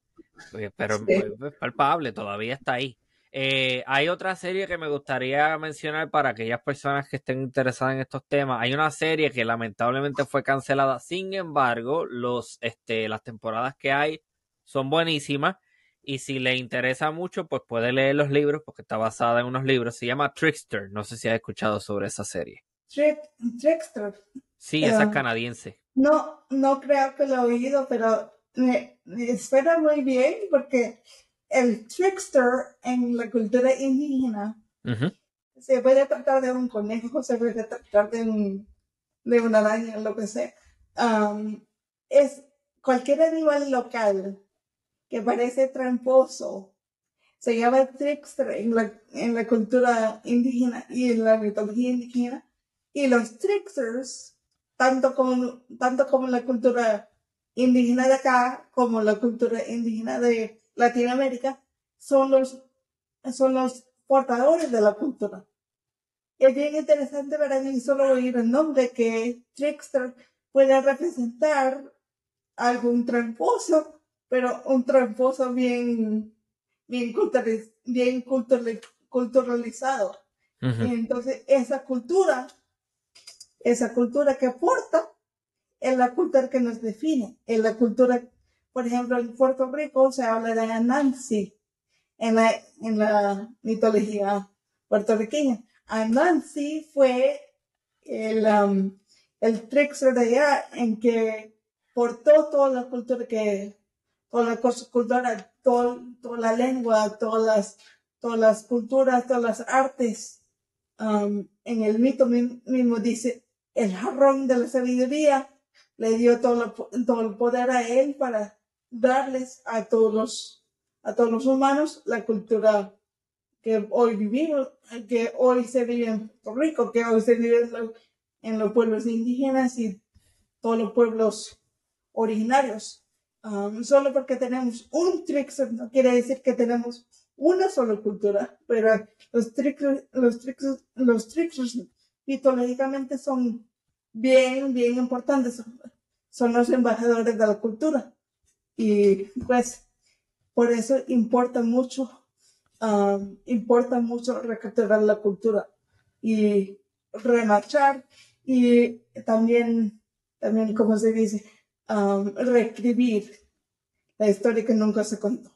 pero es palpable, todavía está ahí. Eh, hay otra serie que me gustaría mencionar para aquellas personas que estén interesadas en estos temas. Hay una serie que lamentablemente fue cancelada. Sin embargo, los, este, las temporadas que hay son buenísimas. Y si le interesa mucho, pues puede leer los libros porque está basada en unos libros. Se llama Trickster. No sé si has escuchado sobre esa serie. Trickster. Sí, esa es canadiense. No, no creo que lo he oído, pero me, espera muy bien porque el trickster en la cultura indígena se puede tratar de un conejo, se puede tratar de un de una araña, lo que sea. Um, es cualquier animal local que parece tramposo se llama trickster en la, en la cultura indígena y en la mitología indígena. Y los tricksters, tanto como, tanto como la cultura indígena de acá, como la cultura indígena de Latinoamérica, son los, son los portadores de la cultura. Es bien interesante para mí solo oír el nombre que trickster puede representar algún tramposo pero un tramposo bien, bien, bien culturalizado. y entonces esa cultura esa cultura que aporta es la cultura que nos define, es la cultura, por ejemplo, en Puerto Rico se habla de Anansi en la, en la mitología puertorriqueña. Anansi fue el, um, el trickster de allá en que portó toda la cultura que, toda la cultura, toda, toda la lengua, todas las, todas las culturas, todas las artes. Um, en el mito mismo dice, el jarrón de la sabiduría le dio todo, todo el poder a él para darles a todos los, a todos los humanos la cultura que hoy vivimos, que hoy se vive en Puerto Rico, que hoy se vive en, los pueblos indígenas y todos los pueblos originarios. Um, solo porque tenemos un Trixer no quiere decir que tenemos una sola cultura, pero los Trixers, los Trixers, los Trixers mitológicamente son bien, bien importantes. Son los embajadores de la cultura. Y pues, por eso importa mucho importa mucho recapturar la cultura y remarchar y también, también como se dice, reescribir la historia que nunca se contó.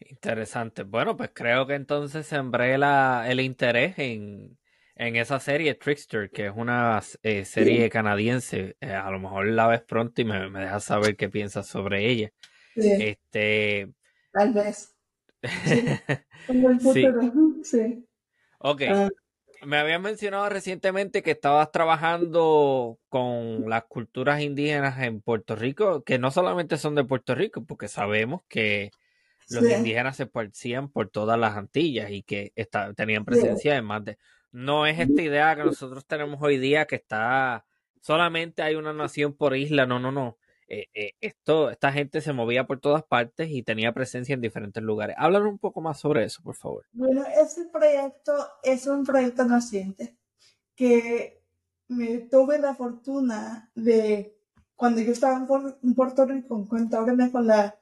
Interesante. Bueno, pues creo que entonces sembré la, el interés en, en esa serie Trickster, que es una eh, serie canadiense. Eh, a lo mejor la ves pronto y me, me dejas saber qué piensas sobre ella. Este, Tal vez. sí. Ok. Ah. Me habían mencionado recientemente que estabas trabajando con las culturas indígenas en Puerto Rico, que no solamente son de Puerto Rico, porque sabemos que los indígenas se esparcían por todas las Antillas y que tenían presencia en más de... No es esta idea que nosotros tenemos hoy día que está solamente hay una nación por isla, no, no, no. Eh, eh, esto, esta gente se movía por todas partes y tenía presencia en diferentes lugares. Háblanos un poco más sobre eso, por favor. Bueno, ese proyecto es un proyecto naciente que me tuve la fortuna de, cuando yo estaba en, Puerto Rico, encontrarme con la,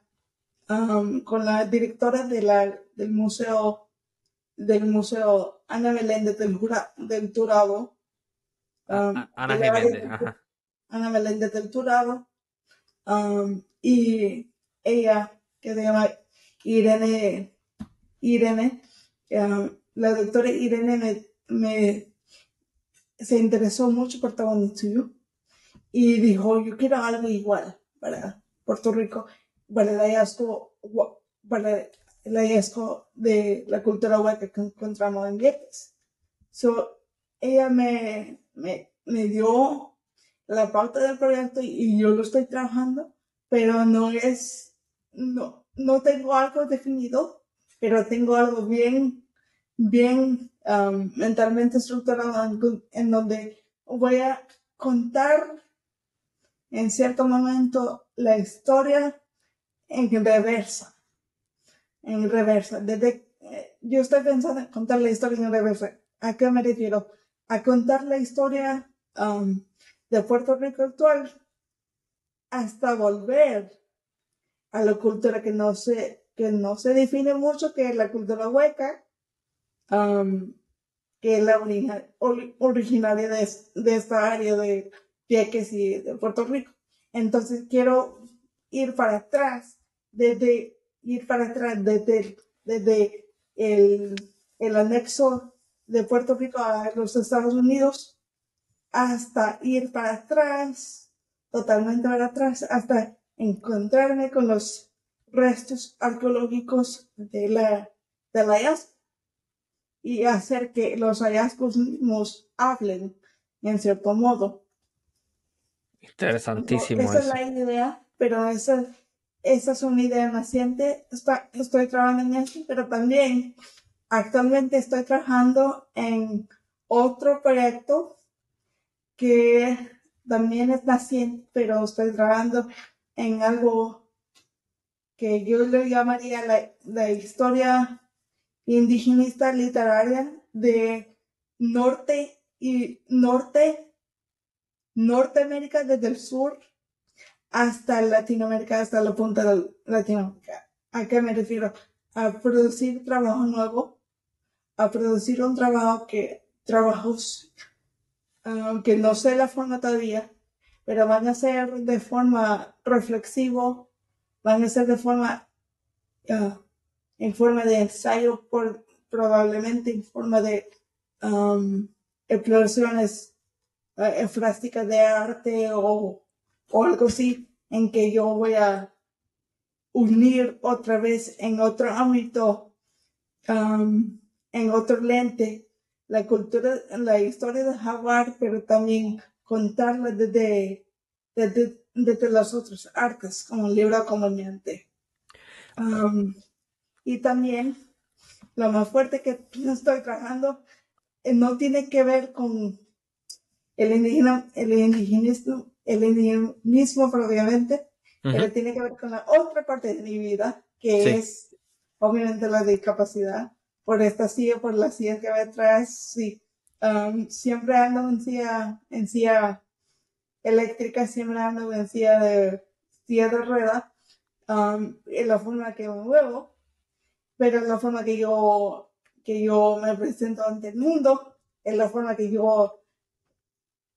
con la directora de del museo, del museo Ana Meléndez del, del Turado. Ana Meléndez, Ana Meléndez del Turado Um, y ella, que se llama Irene, Irene, um, la doctora Irene me, se interesó mucho por Tabanitsuyo y dijo, yo quiero algo igual para Puerto Rico, para el hallazgo, para el hallazgo de la cultura hueca que encontramos en Vieques. So, ella me, me, me dio la pauta del proyecto y, yo lo estoy trabajando, pero no es, no, no tengo algo definido, pero tengo algo bien, bien um, mentalmente estructurado en, donde voy a contar en cierto momento la historia en reversa. En reversa. Desde, eh, yo estoy pensando en contar la historia en reversa. ¿A qué me refiero? A contar la historia um, de Puerto Rico actual hasta volver a la cultura que no se, que no se define mucho, que es la cultura hueca, um, que es la originaria de, de, esta área de Pieques y de Puerto Rico. Entonces quiero ir para atrás, desde ir para atrás, desde, desde el, el anexo de Puerto Rico a los Estados Unidos hasta ir para atrás, totalmente para atrás, hasta encontrarme con los restos arqueológicos de la, de la y hacer que los hallazgos mismos hablen en cierto modo. Interesantísimo. esa es la idea, pero esa, esa es una idea naciente. estoy trabajando en eso, pero también actualmente estoy trabajando en otro proyecto que también es naciente, pero estoy trabajando en algo que yo le llamaría la, historia indigenista literaria de norte y norte, Norteamérica desde el sur hasta Latinoamérica, hasta la punta de Latinoamérica. ¿A qué me refiero? A producir trabajo nuevo, a producir un trabajo que, trabajos aunque no sé la forma todavía, pero van a ser de forma reflexivo, van a ser de forma, ah, en forma de ensayo, por, probablemente en forma de um, exploraciones uh, de arte o, o algo así, en que yo voy a unir otra vez en otro ámbito, en otro lente, la cultura, la historia de Jaguar, pero también contarla desde, desde, desde las otras artes, como el libro acompañante. Um, y también lo más fuerte que estoy trabajando eh, no tiene que ver con el indígena, el indigenismo, el indigenismo propiamente, pero tiene que ver con la otra parte de mi vida, que es obviamente la discapacidad. Por esta silla, por la silla que me atrás, sí. Um, siempre ando en silla, en silla eléctrica, siempre ando en silla de, silla de rueda, um, en la forma que me muevo, pero en la forma que yo, que yo me presento ante el mundo, en la forma que yo,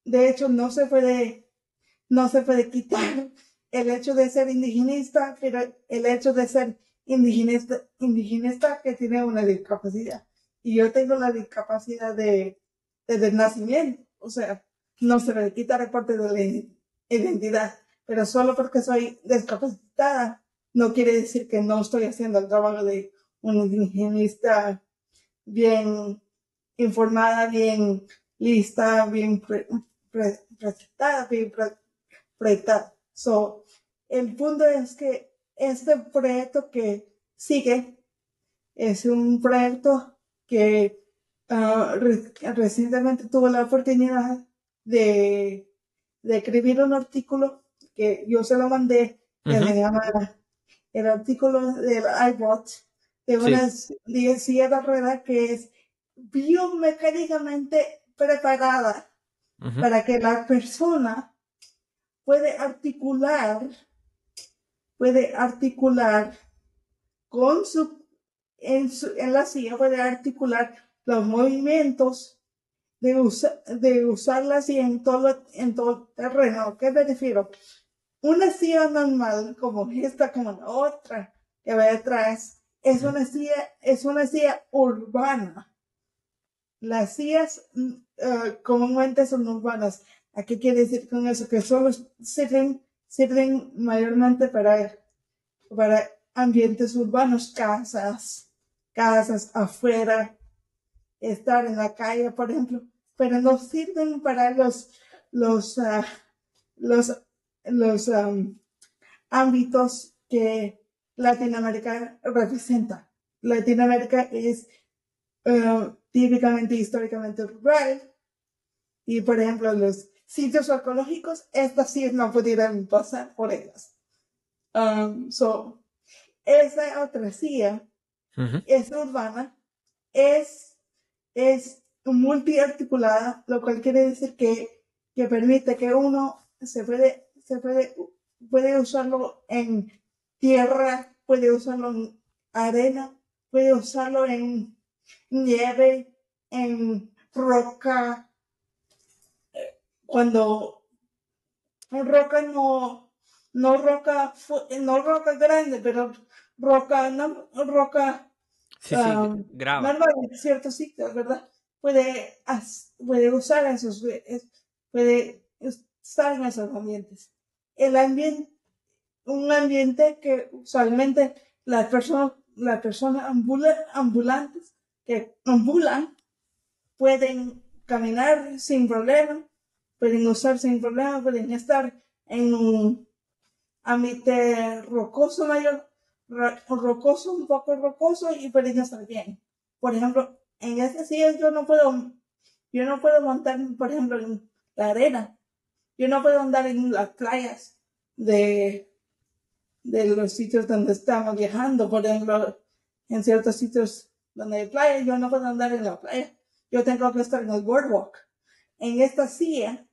de hecho, no se puede, no se puede quitar el hecho de ser indigenista, pero el hecho de ser indigenista, que tiene una discapacidad. Y yo tengo la discapacidad de, desde nacimiento. O sea, no se me quita la parte de la identidad. Pero solo porque soy discapacitada, no quiere decir que no estoy haciendo el trabajo de una indigenista bien informada, bien lista, bien presentada, bien proyectada. So, el punto es que este proyecto que sigue es un proyecto que ah, recientemente tuve la oportunidad de, de, escribir un artículo que yo se lo mandé, que se llama el artículo del iBot, de una silla de rueda que es biomecánicamente preparada para que la persona puede articular, puede articular con su, en, su, en la silla, puede articular los movimientos de, de usar la silla en todo, en todo terreno. ¿Qué me refiero? Una silla normal, como esta, como la otra que va detrás, es una silla, es una silla urbana. Las sillas uh, comúnmente son urbanas. ¿A qué quiere decir con eso? Que solo sirven, mayormente para, para ambientes urbanos, casas, casas afuera, estar en la calle, por ejemplo, pero no sirven para los, los, ah, los, los ámbitos que Latinoamérica representa. Latinoamérica es uh, típicamente, históricamente rural, y por ejemplo, los sitios arqueológicos, estas sí no pudieran pasar por ellas. Um, so, esa otra silla es urbana, es, es multiarticulada, lo cual quiere decir que, que permite que uno se puede, se puede, puede usarlo en tierra, puede usarlo en arena, puede usarlo en nieve, en roca, cuando roca no, no roca, no roca grande, pero roca, no, roca sí, um, en ciertos sitios, ¿verdad? Puede, puede usar esos, puede estar en esos ambientes. El ambiente, un ambiente que usualmente las personas, las personas ambulantes que ambulan pueden caminar sin problema pueden usar sin problema, pueden estar en un ambiente rocoso mayor, rocoso, un poco rocoso y pueden estar bien. Por ejemplo, en este silla yo no puedo, yo no puedo montar, por ejemplo, en la arena. Yo no puedo andar en las playas de, de los sitios donde estamos viajando. Por ejemplo, en ciertos sitios donde hay playa, yo no puedo andar en la playa. Yo tengo que estar en el boardwalk en esta silla,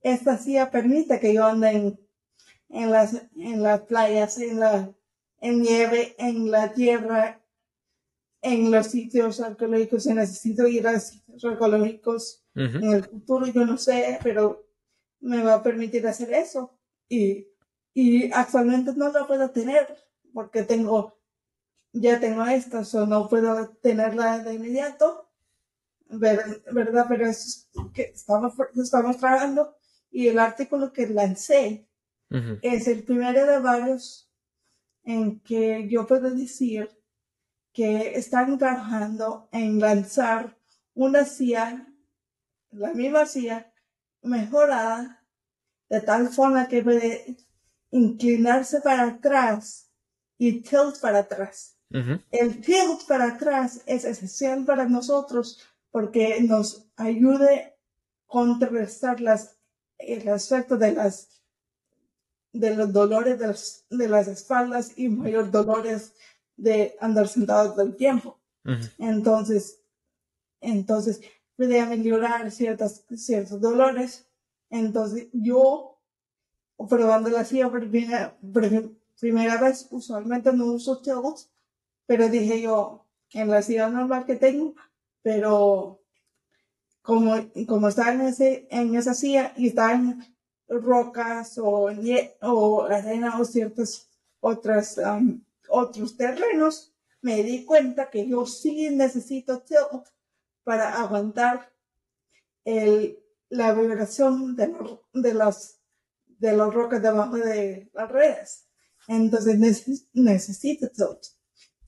esta silla permite que yo ande en, en, las, en las playas, en la en nieve, en la tierra, en los sitios arqueológicos, si necesito ir a sitios arqueológicos, En el futuro yo no sé, pero me va a permitir hacer eso. Y, y actualmente no lo puedo tener porque tengo, ya tengo esta, o no puedo tenerla de inmediato, ¿verdad? Pero es que estamos, estamos trabajando y el artículo que lancé es el primero de varios en que yo puedo decir que están trabajando en lanzar una CIA, la misma CIA, mejorada, de tal forma que puede inclinarse para atrás y tilt para atrás. El tilt para atrás es esencial para nosotros porque nos ayude a contrarrestar las, el aspecto de las de los dolores de, de las espaldas y mayor dolores de andar sentado todo el tiempo. Entonces, entonces puede mejorar ciertas, ciertos dolores. Entonces, yo, probando la silla por primera, primera vez, usualmente no uso tilt, pero dije yo, en la silla normal que tengo, pero como, como está en, ese, en esa silla y está en rocas o, o arena o ciertos otras, um, otros terrenos, me di cuenta que yo sí necesito tilt para aguantar el, la vibración de, de, los, de las rocas debajo de las redes. Entonces necesito tilt.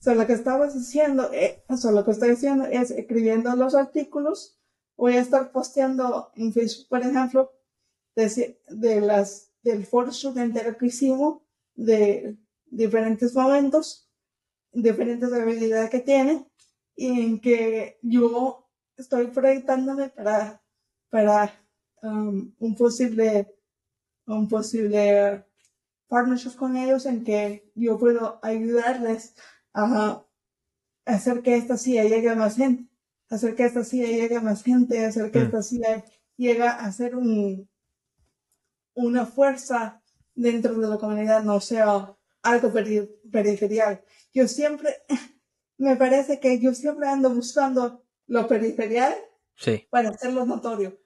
So, lo que estaba haciendo, eh, lo que estoy haciendo es escribiendo los artículos. Voy a estar posteando en Facebook, por ejemplo, de, de las, del foro entero que hicimos, de diferentes momentos, diferentes habilidades que tiene, y en que yo estoy proyectándome para, para um, un posible, un posible partnership con ellos en que yo puedo ayudarles a hacer que esta silla llegue a más gente, hacer que esta silla llegue a más gente, hacer que mm. esta silla llegue a ser un, una fuerza dentro de la comunidad, no sea algo periferial. Yo siempre, me parece que yo siempre ando buscando lo periferial para hacerlo notorio.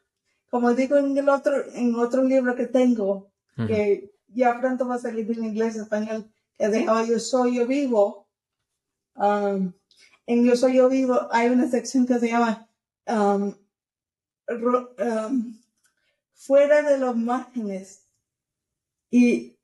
Como digo en el otro, en otro libro que tengo, que ya pronto va a salir en inglés español, que de Yo Soy Yo Vivo, um, en Yo Soy Yo Vivo hay una sección que se llama um, um, fuera de los márgenes. Y,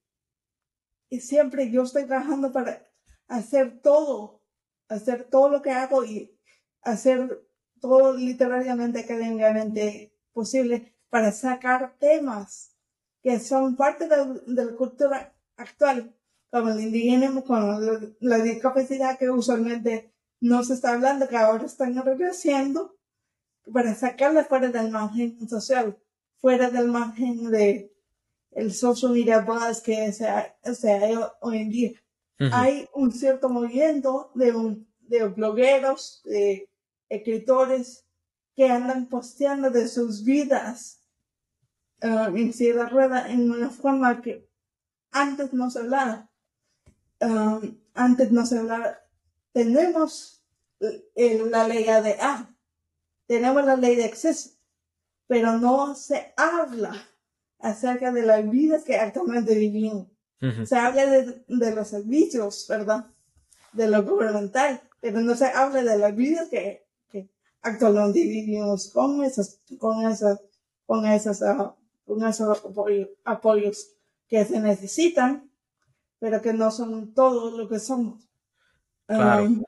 y siempre yo estoy trabajando para hacer todo, hacer todo lo que hago y hacer todo literariamente, académicamente posible para sacar temas que son parte de, la cultura actual, como el indígena, con la, discapacidad que usualmente no se está hablando, que ahora están regresiendo, para sacarla fuera del margen social fuera del margen de el social media buzz que se ha, hoy en día. Hay un cierto movimiento de, un, de blogueros, de escritores que andan posteando de sus vidas uh, en silla rueda en una forma que antes no se hablaba. Um, antes no se hablaba. Tenemos la ley de A, tenemos la ley de acceso, pero no se habla acerca de las vidas que actualmente vivimos. Se habla de, los servicios, ¿verdad? De lo gubernamental, pero no se habla de las vidas que, que actualmente vivimos con esas, con esas, con esas, ah, con esos apoyos, que se necesitan, pero que no son todo lo que somos. Um,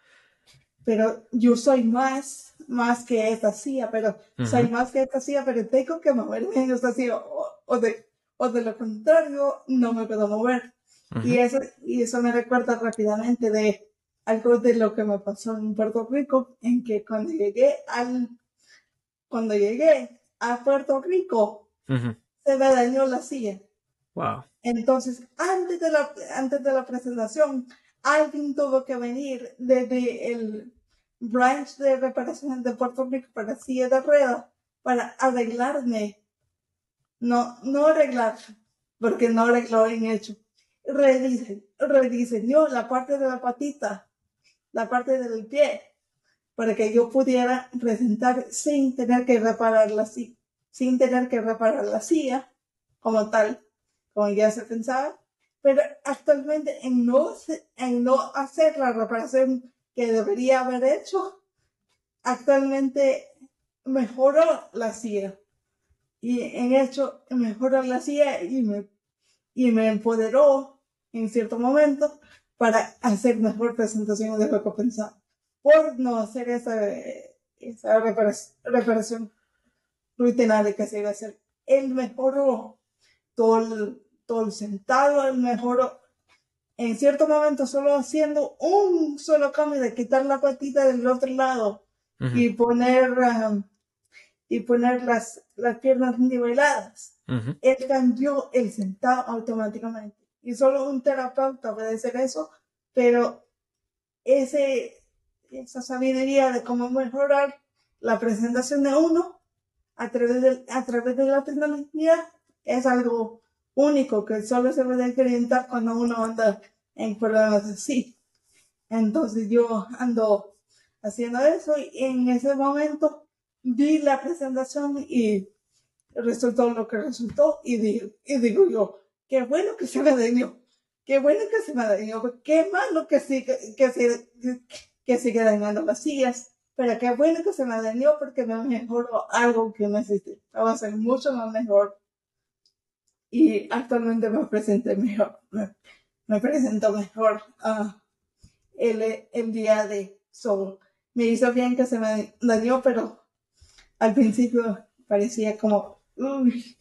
pero yo soy más más que esta silla, pero soy más que esta silla, pero tengo que moverme en esta silla, o, de, o de lo contrario, no me puedo mover. y, eso, y eso me recuerda rápidamente de algo de lo que me pasó en Puerto Rico, en que cuando llegué al, cuando llegué a Puerto Rico, se me dañó la silla. Wow. Entonces, antes de la, antes de la presentación, alguien tuvo que venir desde el, branch de reparación de Puerto Rico para silla de ruedas para arreglarme. No, no arreglar, porque no arregló en hecho. Rediseñó, rediseñó la parte de la patita, la parte del pie, para que yo pudiera presentar sin tener que reparar la sin tener que reparar la silla como tal, como ya se pensaba, pero actualmente en no, en no hacer la reparación que debería haber hecho, actualmente mejoró la silla. Y en hecho mejoró la silla y me, y me empoderó en cierto momento para hacer mejor presentación de lo que pensaba. Por no hacer esa, esa reparación, rutinaria que se iba a hacer. Él mejoró todo el, todo el sentado, él mejoró en cierto momento solo haciendo un solo cambio de quitar la patita del otro lado y poner um, y poner las, las piernas niveladas. Él cambió el sentado automáticamente. Y solo un terapeuta puede hacer eso, pero ese, esa sabiduría de cómo mejorar la presentación de uno a través de, a través de la tecnología es algo único que solo se puede experimentar cuando uno anda en problemas así. Entonces yo ando haciendo eso y en ese momento vi la presentación y resultó lo que resultó y digo, yo, qué bueno que se me dañó, qué bueno que se me dañó, qué malo que sigue, que sigue, que sigue dañando las sillas, pero qué bueno que se me dañó porque me mejoró algo que necesitaba hacer mucho más mejor y actualmente me presenté mejor, me, presento mejor uh, el, el día de solo. Me hizo bien que se me dañó, pero al principio parecía como, uy,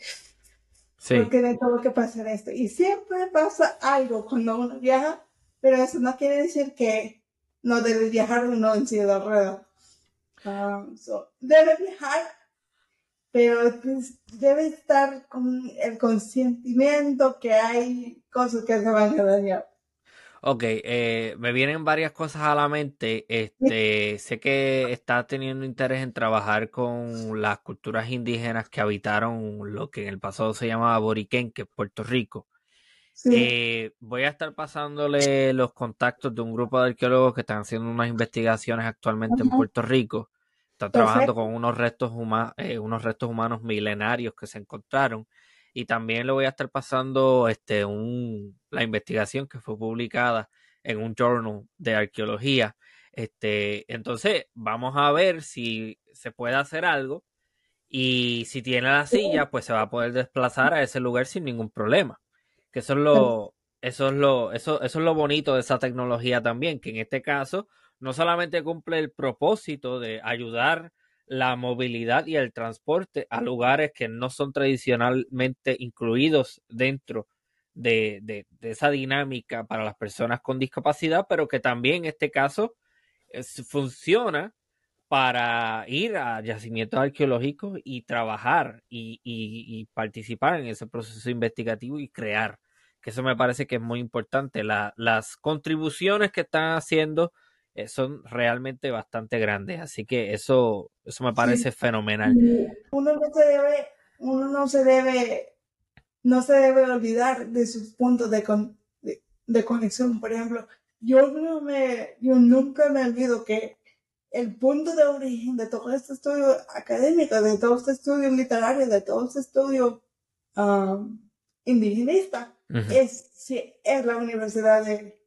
sí. porque de todo que pasar esto. Y siempre pasa algo cuando uno viaja, pero eso no quiere decir que no debe viajar uno en silla de ruedas. Um, debe viajar, pero pues, debe estar con el consentimiento que hay cosas que se van a dañar. Ok, eh, me vienen varias cosas a la mente. Este, sé que estás teniendo interés en trabajar con las culturas indígenas que habitaron lo que en el pasado se llamaba Boriquén, que es Puerto Rico. Eh, voy a estar pasándole los contactos de un grupo de arqueólogos que están haciendo unas investigaciones actualmente en Puerto Rico. Están trabajando con unos restos, eh, unos restos humanos milenarios que se encontraron y también le voy a estar pasando este, un, la investigación que fue publicada en un journal de arqueología. Este, entonces, vamos a ver si se puede hacer algo y si tiene la silla, pues se va a poder desplazar a ese lugar sin ningún problema. Que eso es lo, eso es lo, eso, eso es lo bonito de esa tecnología también, que en este caso no solamente cumple el propósito de ayudar la movilidad y el transporte a lugares que no son tradicionalmente incluidos dentro de, esa dinámica para las personas con discapacidad, pero que también en este caso funciona para ir a yacimientos arqueológicos y trabajar y, participar en ese proceso investigativo y crear, que eso me parece que es muy importante. las contribuciones que están haciendo eh, son realmente bastante grandes. Así que eso, eso me parece fenomenal. Uno no se debe, uno no se debe, no se debe olvidar de sus puntos de, de, conexión. Por ejemplo, yo no me, yo nunca me olvido que el punto de origen de todo este estudio académico, de todo este estudio literario, de todo este estudio um, indigenista, es, es la Universidad de,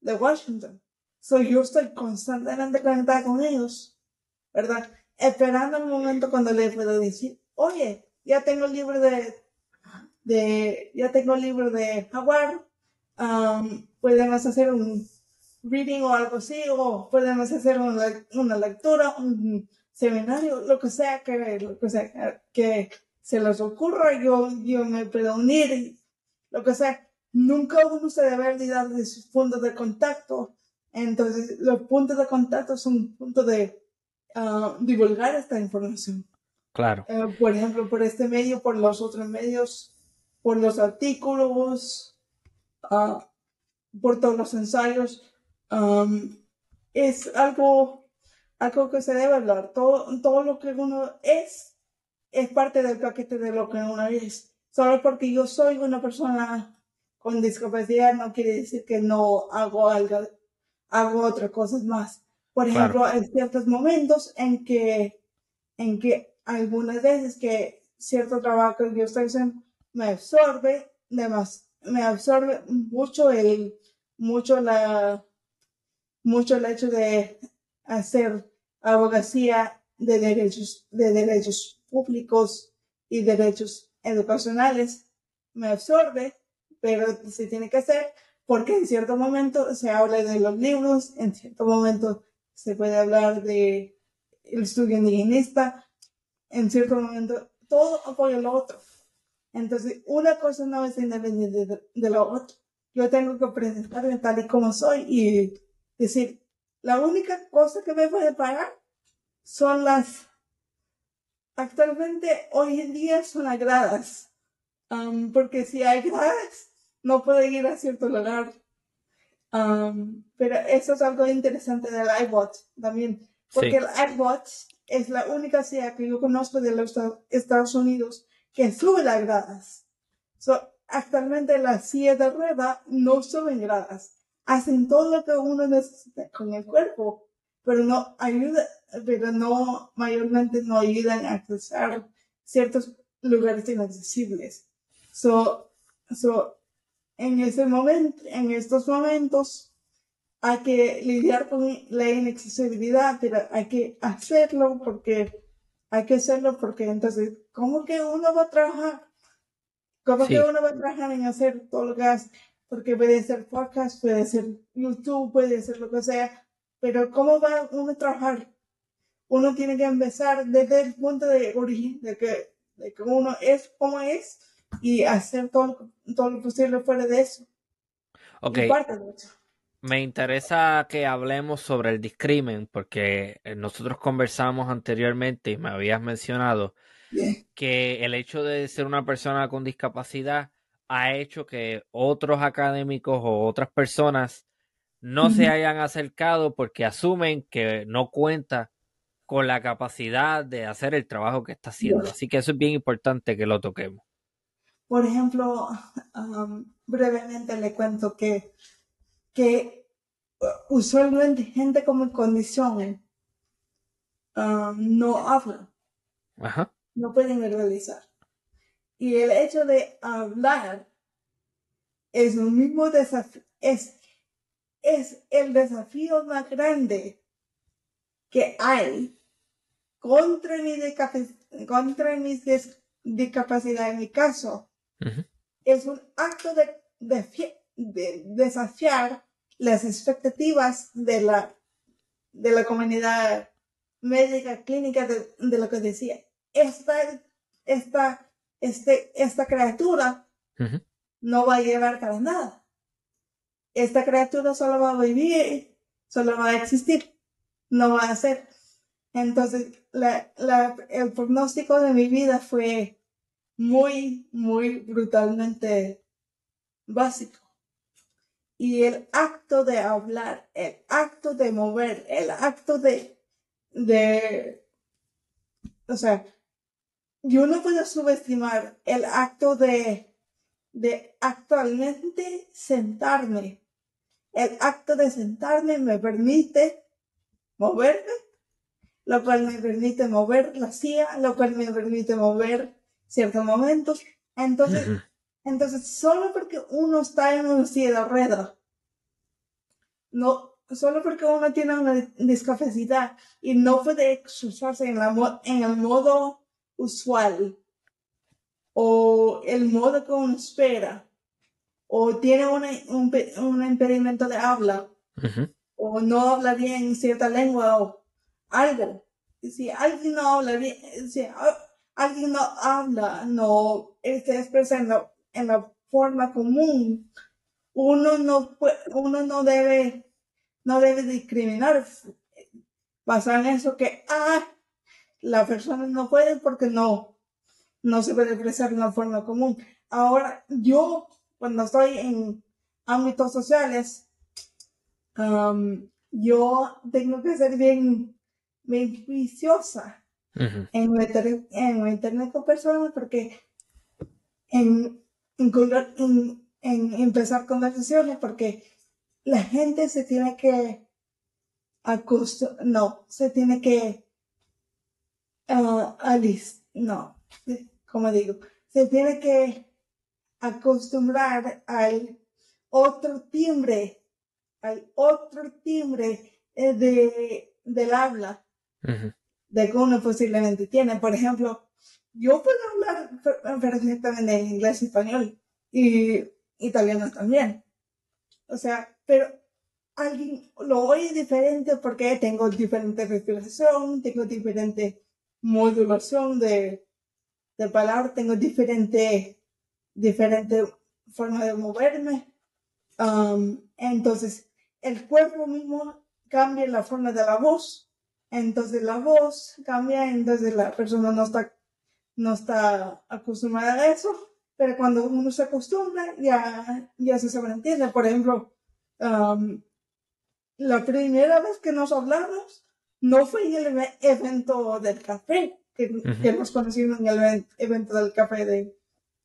de Washington. So, yo estoy constantemente conectada con ellos, ¿verdad? Esperando el momento cuando les puedo decir, oye, ya tengo libro de, de ya tengo libro de Jaguar, um, podemos hacer un reading o algo así, o podemos hacer una, una lectura, un seminario, lo que sea que, lo que sea que se les ocurra, yo, yo me puedo unir, lo que sea. Nunca uno se debe olvidar de sus puntos de contacto entonces, los puntos de contacto son puntos de ah, divulgar esta información. Claro. Eh, por ejemplo, por este medio, por los otros medios, por los artículos, ah, por todos los ensayos. es algo, algo que se debe hablar. Todo, todo lo que uno es, es parte del paquete de lo que uno es. Solo porque yo soy una persona con discapacidad no quiere decir que no hago algo hago otras cosas más. Por ejemplo, hay ciertos momentos en que, en que algunas veces que cierto trabajo que yo estoy haciendo me absorbe, me absorbe mucho el, mucho la, mucho el hecho de hacer abogacía de derechos, de derechos públicos y derechos educacionales. Me absorbe, pero se tiene que hacer porque en cierto momento se habla de los libros, en cierto momento se puede hablar de el estudio indigenista, en cierto momento todo apoya lo otro. Entonces, una cosa no es independiente de, de lo otro. Yo tengo que presentarme tal y como soy y decir, la única cosa que me puede parar son las, actualmente, hoy en día son las gradas. Um, porque si hay gradas, no puedo ir a cierto lugar. Um, pero eso es algo interesante del iBot también. Porque el iBot es la única silla que yo conozco de los Estados Unidos que sube las gradas. So, actualmente las sillas de rueda no suben gradas. Hacen todo lo que uno necesita con el cuerpo, pero no ayuda, pero no, mayormente no ayudan a accesar ciertos lugares inaccesibles. So, so, en ese momento, en estos momentos, hay que lidiar con la inaccesibilidad, pero hay que hacerlo porque hay que hacerlo porque entonces, ¿cómo que uno va a trabajar? ¿Cómo que uno va a trabajar en hacer todo lo que hace? Porque puede ser podcast, puede ser YouTube, puede ser lo que sea, pero ¿cómo va uno a trabajar? Uno tiene que empezar desde el punto de origen, de que, de que uno es como es y hacer todo, todo lo posible fuera de eso. Ok. Me interesa que hablemos sobre el discrimen, porque eh, nosotros conversamos anteriormente y me habías mencionado que el hecho de ser una persona con discapacidad ha hecho que otros académicos o otras personas no se hayan acercado porque asumen que no cuenta con la capacidad de hacer el trabajo que está haciendo. Así que eso es bien importante que lo toquemos. Por ejemplo, brevemente le cuento que que uh, usualmente gente con condiciones um, no hablan, no pueden verbalizar. Y el hecho de hablar es un mismo desafío, es, es el desafío más grande que hay contra mi, contra mis discapacidad en mi caso. Es un acto de, de, de desafiar las expectativas de la, de la comunidad médica clínica de, lo que decía. Esta, esta, este, esta criatura no va a llevar para nada. Esta criatura solo va a vivir, solo va a existir, no va a ser. Entonces, la, la, el pronóstico de mi vida fue muy, muy brutalmente básico y el acto de hablar, el acto de mover, el acto de, de, o sea, yo no puedo subestimar el acto de, de actualmente sentarme. El acto de sentarme me permite moverme, lo cual me permite mover la silla, lo cual me permite mover ciertos momentos. Entonces, entonces, solo porque uno está en un silla de ruedas, no, solo porque uno tiene una discapacidad y no puede expresarse en, la, en el modo usual o el modo que uno espera o tiene un, un, impedimento de habla o no habla bien cierta lengua o algo. Si alguien no habla bien, si alguien no habla, no está expresando en la forma común, uno no, uno no debe, no debe discriminar basado en eso que, ah, la persona no puede porque no, no se puede expresar de una forma común. Ahora, yo, cuando estoy en ámbitos sociales, yo tengo que ser bien, bien juiciosa en, meter, en internet con personas porque en, en, en empezar conversaciones porque la gente se tiene que acostu no, se tiene que, uh, alis no, como digo, se tiene que acostumbrar al otro timbre, al otro timbre eh, de, del habla de que uno posiblemente tiene. Por ejemplo, yo puedo hablar perfectamente en inglés español y italiano también. O sea, pero alguien lo oye diferente porque tengo diferente respiración, tengo diferente modulación de, de palabras, tengo diferente, diferente forma de moverme. Um, entonces, el cuerpo mismo cambia la forma de la voz. Entonces, la voz cambia, entonces la persona no está, no está acostumbrada a eso. Pero cuando uno se acostumbra, ya, ya se sobreentiende. Por ejemplo, um, la primera vez que nos hablamos no fue en el evento del café, que, nos conocimos en el evento del café de,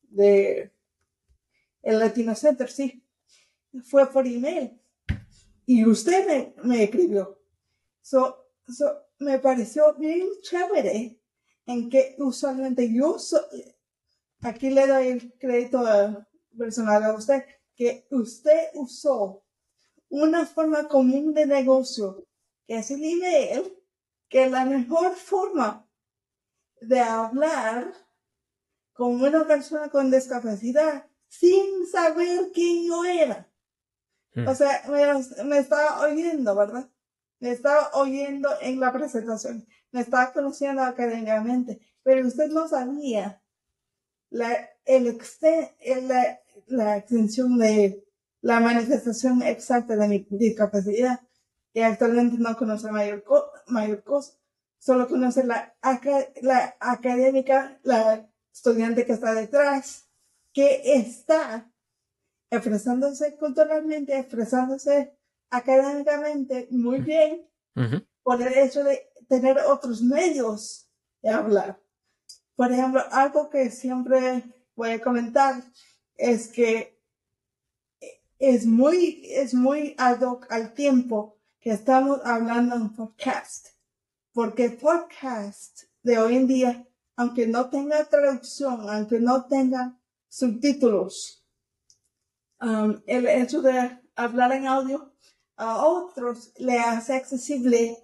de el Latino Center, sí. Fue por email. Y usted me, me escribió. So, so, me pareció bien chévere en que usualmente yo, aquí le doy el crédito personal a usted, que usted usó una forma común de negocio, que es el email, que la mejor forma de hablar con una persona con discapacidad sin saber quién yo era. Hmm. O sea, me, me, estaba oyendo, ¿verdad? Me estaba oyendo en la presentación, me estaba conociendo académicamente, pero usted no sabía la, el, la, extensión de la manifestación exacta de mi discapacidad y actualmente no conoce mayor, mayor cosa, solo conoce la, la académica, la estudiante que está detrás, que está expresándose culturalmente, expresándose académicamente muy bien por el hecho de tener otros medios de hablar. Por ejemplo, algo que siempre voy a comentar es que es muy, es muy ad hoc al tiempo que estamos hablando en podcast. Porque podcast de hoy en día, aunque no tenga traducción, aunque no tenga subtítulos, um, el hecho de hablar en audio a otros le hace accesible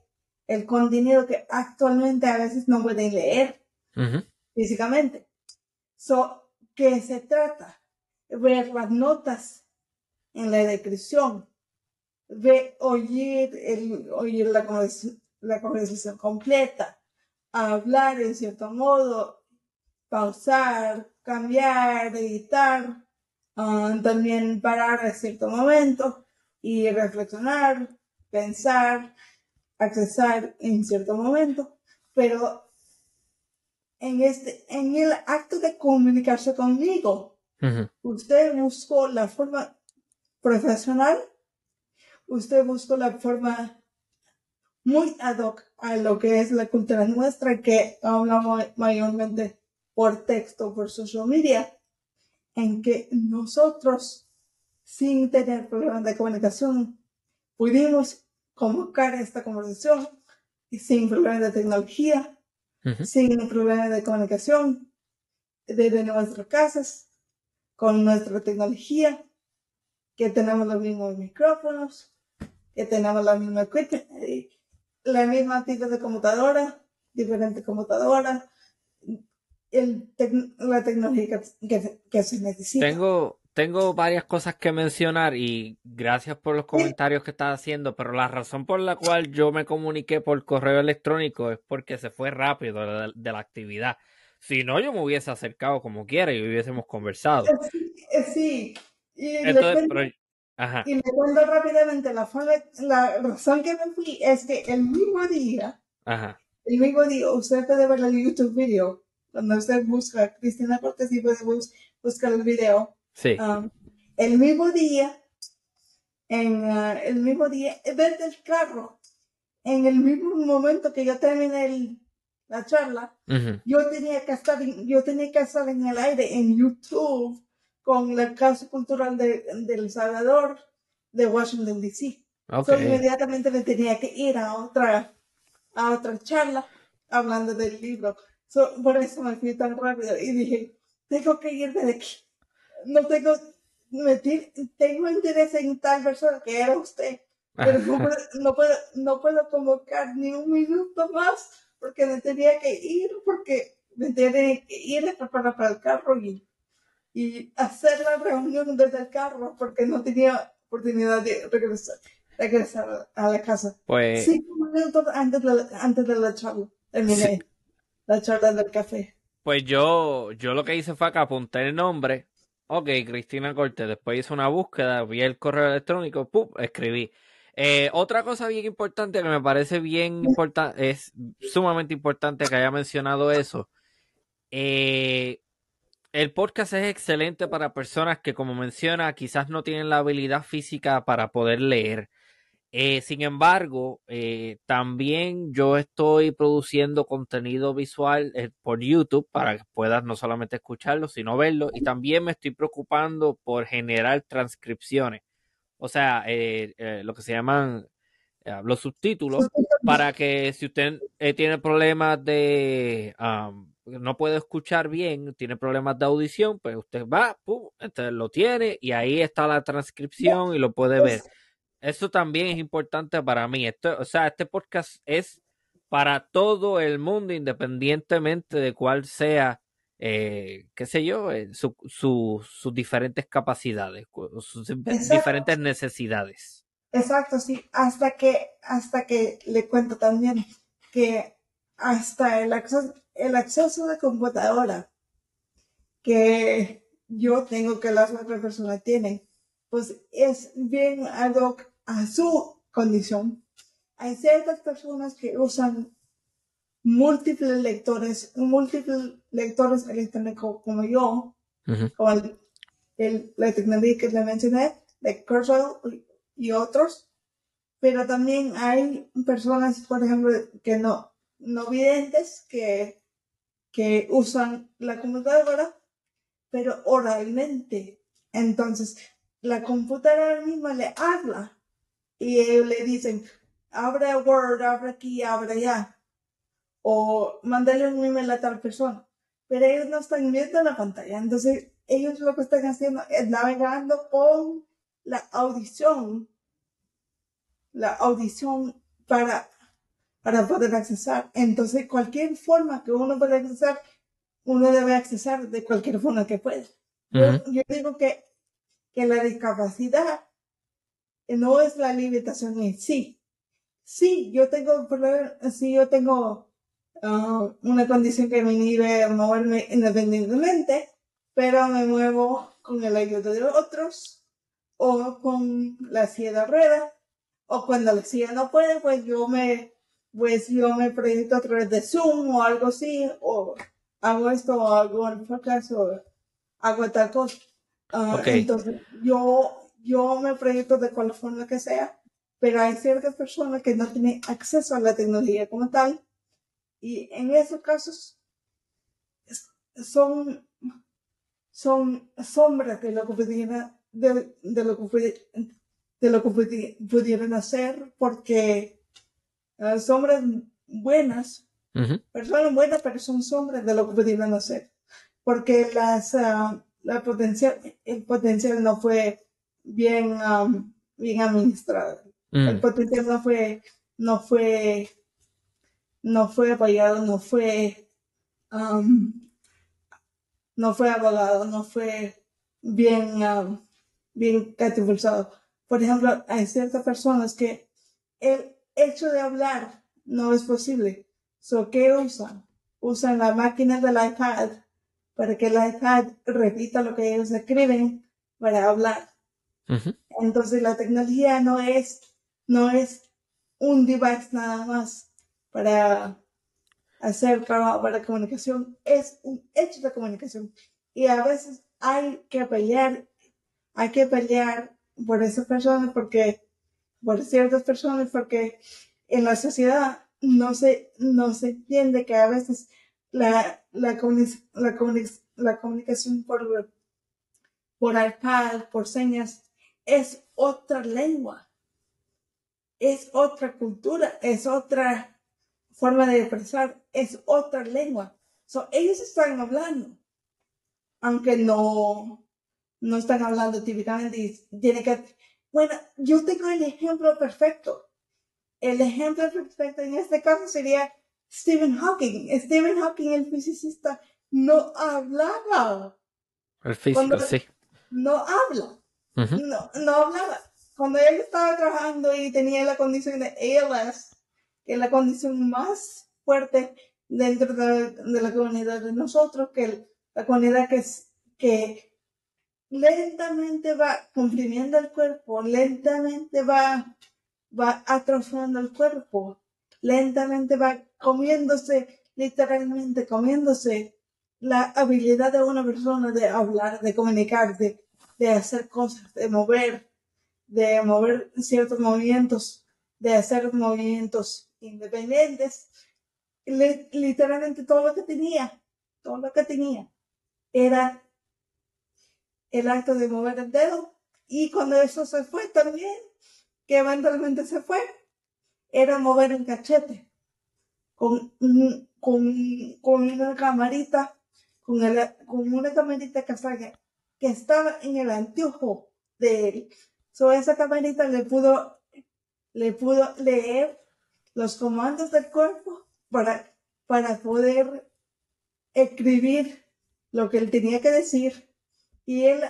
el contenido que actualmente a veces no pueden leer físicamente. So, ¿qué se trata? Ver las notas en la descripción, de oír, el, oír la, la conversación completa, hablar en cierto modo, pausar, cambiar, editar, ah, también parar en cierto momento y reflexionar, pensar, accesar en cierto momento, pero en este, en el acto de comunicarse conmigo, usted buscó la forma profesional, usted busca la forma muy ad hoc a lo que es la cultura nuestra, que hablamos mayormente por texto, por social media, en que nosotros, sin tener problemas de comunicación, pudimos convocar esta conversación sin problemas de tecnología, sin problemas de comunicación, desde nuestras casas, con nuestra tecnología, que tenemos los mismos micrófonos, que tenemos la misma la misma tipo de computadora, diferente computadora, el la tecnología que, que, se necesita. Tengo, tengo varias cosas que mencionar y gracias por los comentarios que estás haciendo, pero la razón por la cual yo me comuniqué por correo electrónico es porque se fue rápido de, la actividad. Si no, yo me hubiese acercado como quiera y hubiésemos conversado. Sí, y, le cuento, rápidamente la, la razón que me fui es que el mismo día, el mismo día, usted puede ver el YouTube video, cuando usted busca Cristina Cortés y puede buscar el video. Sí. Um, el mismo día, en uh, el mismo día, desde el carro, en el mismo momento que yo terminé la charla, yo tenía que estar, yo tenía que estar en el aire en YouTube con la Casa Cultural de, El Salvador de Washington, D.C. inmediatamente me tenía que ir a otra, a otra charla hablando del libro. por eso me fui tan rápido y dije, tengo que irme de aquí. No tengo, tengo interés en tal persona que era usted, pero no puedo, no puedo, no puedo convocar ni un minuto más porque me tenía que ir, porque me tenía que ir a preparar para el carro y, y hacer la reunión desde el carro porque no tenía oportunidad de regresar, regresar a la casa. Pues... Cinco minutos antes de, antes de la charla, terminé la charla del café. Pues yo, yo lo que hice fue que apunté el nombre. Ok, Cristina Corte. Después hice una búsqueda, vi el correo electrónico, ¡pum! escribí. Eh, otra cosa bien importante que me parece bien importante, es sumamente importante que haya mencionado eso. Eh, el podcast es excelente para personas que, como menciona, quizás no tienen la habilidad física para poder leer. Eh, sin embargo, también yo estoy produciendo contenido visual por YouTube para que puedas no solamente escucharlo, sino verlo. Y también me estoy preocupando por generar transcripciones o sea, eh, eh, lo que se llaman eh, los subtítulos, para que si usted tiene problemas de, no puede escuchar bien, tiene problemas de audición, pues usted va, pum, entonces lo tiene y ahí está la transcripción y lo puede ver. Eso también es importante para mí. Esto, o sea, este podcast es para todo el mundo, independientemente de cuál sea eh, qué sé yo, eh, sus diferentes capacidades, sus diferentes necesidades. Exacto, sí, hasta que, hasta que le cuento también que hasta el acceso, el acceso de computadora que yo tengo que las otras personas tienen, pues es bien algo a su condición. Hay ciertas personas que usan múltiples lectores, múltiples lectores electrónicos como yo, con el, la tecnología que le mencioné, de Cursor y otros, pero también hay personas, por ejemplo, que no, no videntes, que, que usan la computadora, pero oralmente. Entonces, la computadora misma le habla y ellos le dicen, abre Word, abre aquí, abre allá o mandarle un email a tal persona. Pero ellos no están viendo la pantalla. Entonces, ellos lo que están haciendo es navegando con la audición. La audición para, para poder accesar. Entonces, cualquier forma que uno pueda accesar, uno debe accesar de cualquier forma que pueda. yo, digo que, que la discapacidad no es la limitación en sí. Sí, yo tengo sí, yo tengo Ah, una condición que me inhibe moverme independientemente, pero me muevo con el ayuda de otros o con la silla de ruedas o cuando la silla no puede, pues yo me, pues yo me proyecto a través de Zoom o algo así, o hago esto o hago el podcast o hago tal cosa. Ah, entonces, yo, yo me proyecto de cual forma que sea, pero hay ciertas personas que no tienen acceso a la tecnología como tal y en esos casos son, son sombras de lo que pudieran, de, lo que, de lo que pudieran hacer, porque uh, sombras buenas, personas buenas, pero son sombras de lo que pudieran hacer, porque las, ah, la potencial, el potencial no fue bien, bien administrado. El mm. potencial no fue, no fue no fue apoyado, no fue, um, no fue abogado, no fue bien, um, bien catapultado. Por ejemplo, hay ciertas personas que el hecho de hablar no es posible. So, ¿Qué usan? Usan la máquina del iPad para que el iPad repita lo que ellos escriben para hablar. Entonces la tecnología no es, no es un device nada más para hacer trabajo para comunicación es un hecho de comunicación. Y a veces hay que pelear, hay que pelear por esas personas porque, por ciertas personas, porque en la sociedad no se, no se entiende que a veces la, la, la, la comunicación por, por iPad, por señas, es otra lengua. es otra cultura, es otra forma de expresar, es otra lengua. So, ellos están hablando, aunque no, no están hablando típicamente. Tiene que, bueno, yo tengo el ejemplo perfecto. El ejemplo perfecto en este caso sería Stephen Hawking. Stephen Hawking, el física, no hablaba. El físico, sí. No habla. no, no hablaba. Cuando él estaba trabajando y tenía la condición de ALS, que es la condición más fuerte dentro de, la comunidad de nosotros, que la comunidad que, es, que lentamente va comprimiendo el cuerpo, lentamente va, va atrofiando el cuerpo, lentamente va comiéndose, literalmente comiéndose la habilidad de una persona de hablar, de comunicar, de, de hacer cosas, de mover, de mover ciertos movimientos, de hacer movimientos independientes. literalmente todo lo que tenía, todo lo que tenía era el acto de mover el dedo. Y cuando eso se fue también, que eventualmente se fue, era mover el cachete con, con, con una camarita, con, el, con una camarita que, que estaba en el anteojo de él. So, esa camarita le pudo, le pudo leer los comandos del cuerpo para, para poder escribir lo que él tenía que decir y él,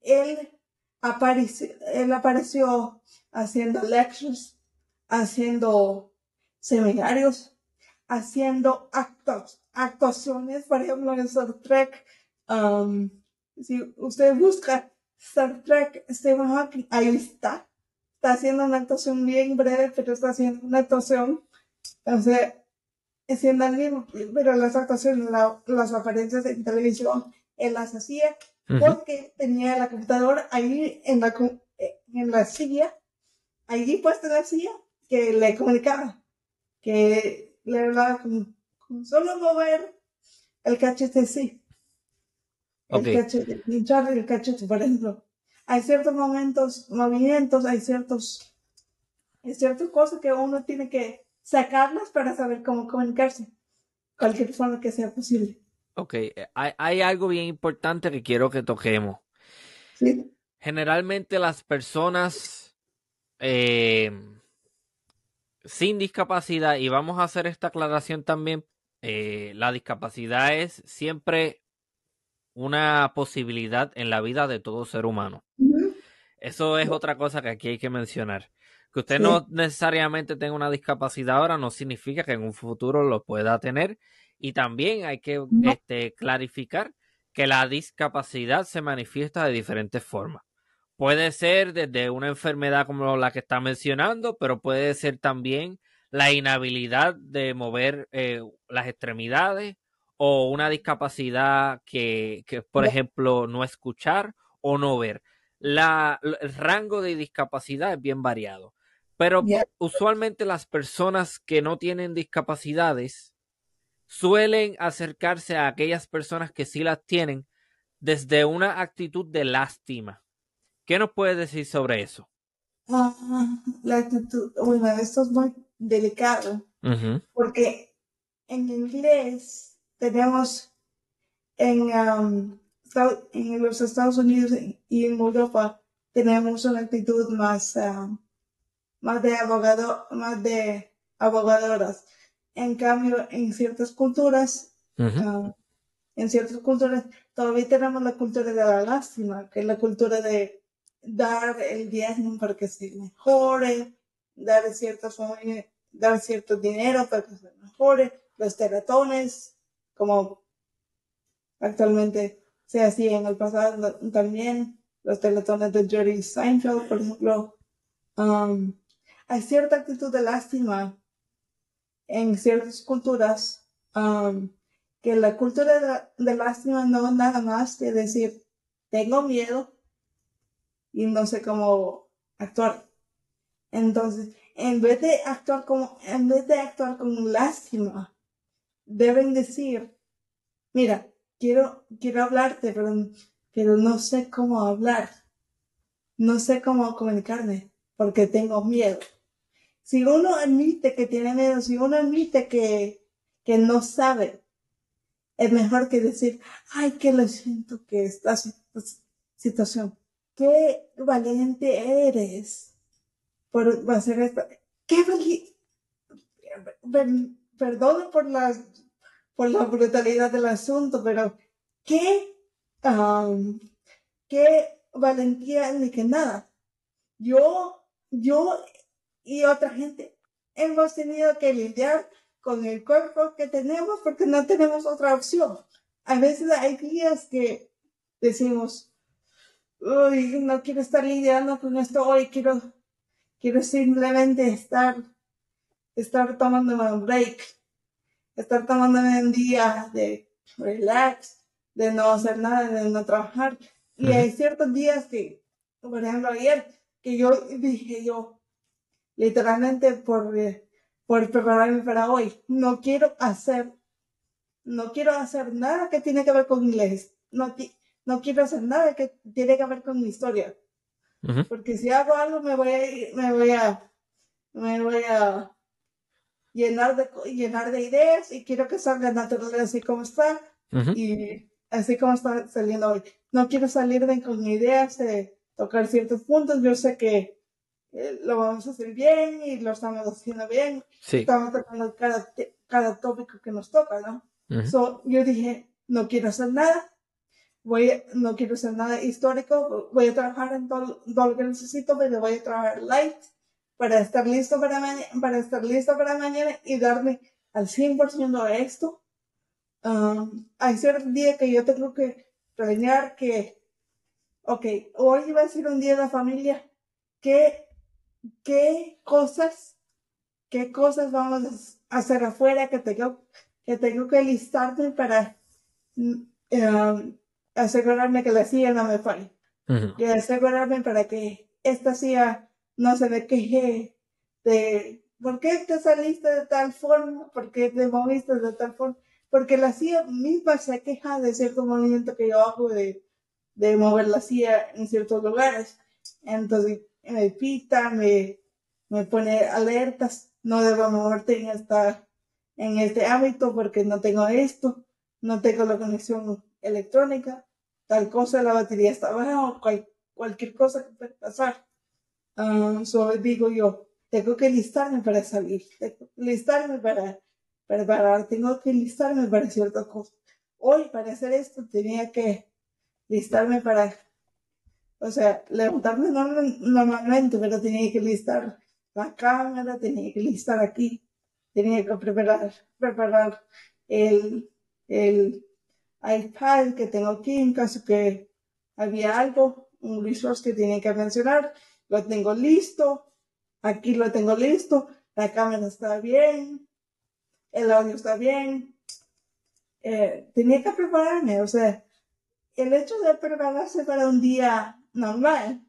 él, apareció, él apareció haciendo lectures, haciendo seminarios, haciendo actos, actuaciones, por ejemplo, en Star Trek. Um, si usted busca Star Trek, Stephen Hawking, ahí está. Está haciendo una actuación bien breve, pero está haciendo una actuación, sea, haciendo el mismo, pero las actuaciones, las apariencias en televisión él las hacía porque tenía la computadora ahí en la, en la silla, allí puesta en la silla, que le comunicaba, que le hablaba con, solo mover el cachete sí. El cachete, hinchar el cachete, por ejemplo. Hay ciertos momentos, movimientos, hay ciertos, hay ciertas cosas que uno tiene que sacarlas para saber cómo comunicarse. Cualquier forma que sea posible. Ok, eh, hay, algo bien importante que quiero que toquemos. Generalmente las personas eh, sin discapacidad, y vamos a hacer esta aclaración también, eh, la discapacidad es siempre una posibilidad en la vida de todo ser humano. Eso es otra cosa que aquí hay que mencionar. Que usted no necesariamente tenga una discapacidad ahora no significa que en un futuro lo pueda tener y también hay que este, clarificar que la discapacidad se manifiesta de diferentes formas. Puede ser desde una enfermedad como la que está mencionando, pero puede ser también la inhabilidad de mover eh, las extremidades o una discapacidad que, que, por ejemplo, no escuchar o no ver. La, el rango de discapacidad es bien variado, pero usualmente las personas que no tienen discapacidades suelen acercarse a aquellas personas que sí las tienen desde una actitud de lástima. ¿Qué nos puedes decir sobre eso? Ah, la actitud, bueno, esto es muy delicado, porque en inglés tenemos en, um, en los Estados Unidos y en Europa tenemos una actitud más, um, más de abogado, más de abogadoras. En cambio, en ciertas culturas, ah, en ciertas culturas, todavía tenemos la cultura de la lástima, que es la cultura de dar el diezmo para que se mejore, dar ciertos, dar cierto dinero para que se mejore, los teratones, como actualmente se hacía en el pasado también, los teletones de Jerry Seinfeld, por ejemplo. Um, hay cierta actitud de lástima en ciertas culturas um, que la cultura de, lástima no nada más que decir tengo miedo y no sé cómo actuar. Entonces, en vez de actuar como, en vez de actuar con lástima, deben decir, mira, quiero, quiero hablarte, pero, pero no sé cómo hablar. No sé cómo comunicarme. porque tengo miedo. Si uno admite que tiene miedo, si uno admite que, que no sabe, es mejor que decir, ay, que lo siento que esta situación. Qué valiente eres por hacer esto. Qué valiente. Perdón por la, por la brutalidad del asunto, pero qué, qué valentía ni que nada. Yo, yo y otra gente hemos tenido que lidiar con el cuerpo que tenemos porque no tenemos otra opción. A veces hay días que decimos, uy, no quiero estar lidiando con esto hoy, quiero, quiero simplemente estar, estar tomándome un break, estar tomándome un día de relax, de no hacer nada, de no trabajar. Y hay ciertos días que, por ejemplo, ayer, que yo dije yo, literalmente por, por prepararme para hoy, no quiero hacer, no quiero hacer nada que tiene que ver con inglés. No, no quiero hacer nada que tiene que ver con mi historia. Porque si hago algo me voy a, me voy a, me voy a llenar de, llenar de ideas y quiero que salga natural así como está y así como está saliendo hoy. No quiero salir de, con ideas de tocar ciertos puntos. Yo sé que eh, lo vamos a hacer bien y lo estamos haciendo bien. Estamos tocando cada, cada tópico que nos toca, ¿no? yo dije, no quiero hacer nada, voy, no quiero hacer nada histórico, voy a trabajar en todo, lo que necesito, pero voy a trabajar light para estar listo para, para estar listo para mañana y darme al 100% a esto. Um, hay ciertos días que yo tengo que planear que, ok, hoy va a ser un día de la familia, ¿qué qué cosas, qué cosas vamos a hacer afuera que tengo, que tengo que listarme para em, asegurarme que la silla no me falle. Y asegurarme para que esta silla no se me queje de ¿por qué te saliste de tal forma? ¿Por qué te moviste de tal forma? Porque la silla misma se queja de cierto movimiento que yo hago de, de mover la silla en ciertos lugares. Entonces, me pita, me, me pone alertas, no debo moverte en esta, en este ámbito porque no tengo esto, no tengo la conexión electrónica, tal cosa, la batería está baja cualquier cosa que pueda pasar. Uh, digo yo, tengo que listarme para salir, tengo listarme para preparar, tengo que listarme para ciertas cosas. Hoy para hacer esto tenía que listarme para o sea, levantarme normalmente, pero tenía que listar la cámara, tenía que listar aquí, tenía que preparar, preparar el, el iPad que tengo aquí en caso que había algo, un resource que tenía que mencionar, lo tengo listo, aquí lo tengo listo, la cámara está bien, el audio está bien, eh, tenía que prepararme, o sea, el hecho de prepararse para un día normal.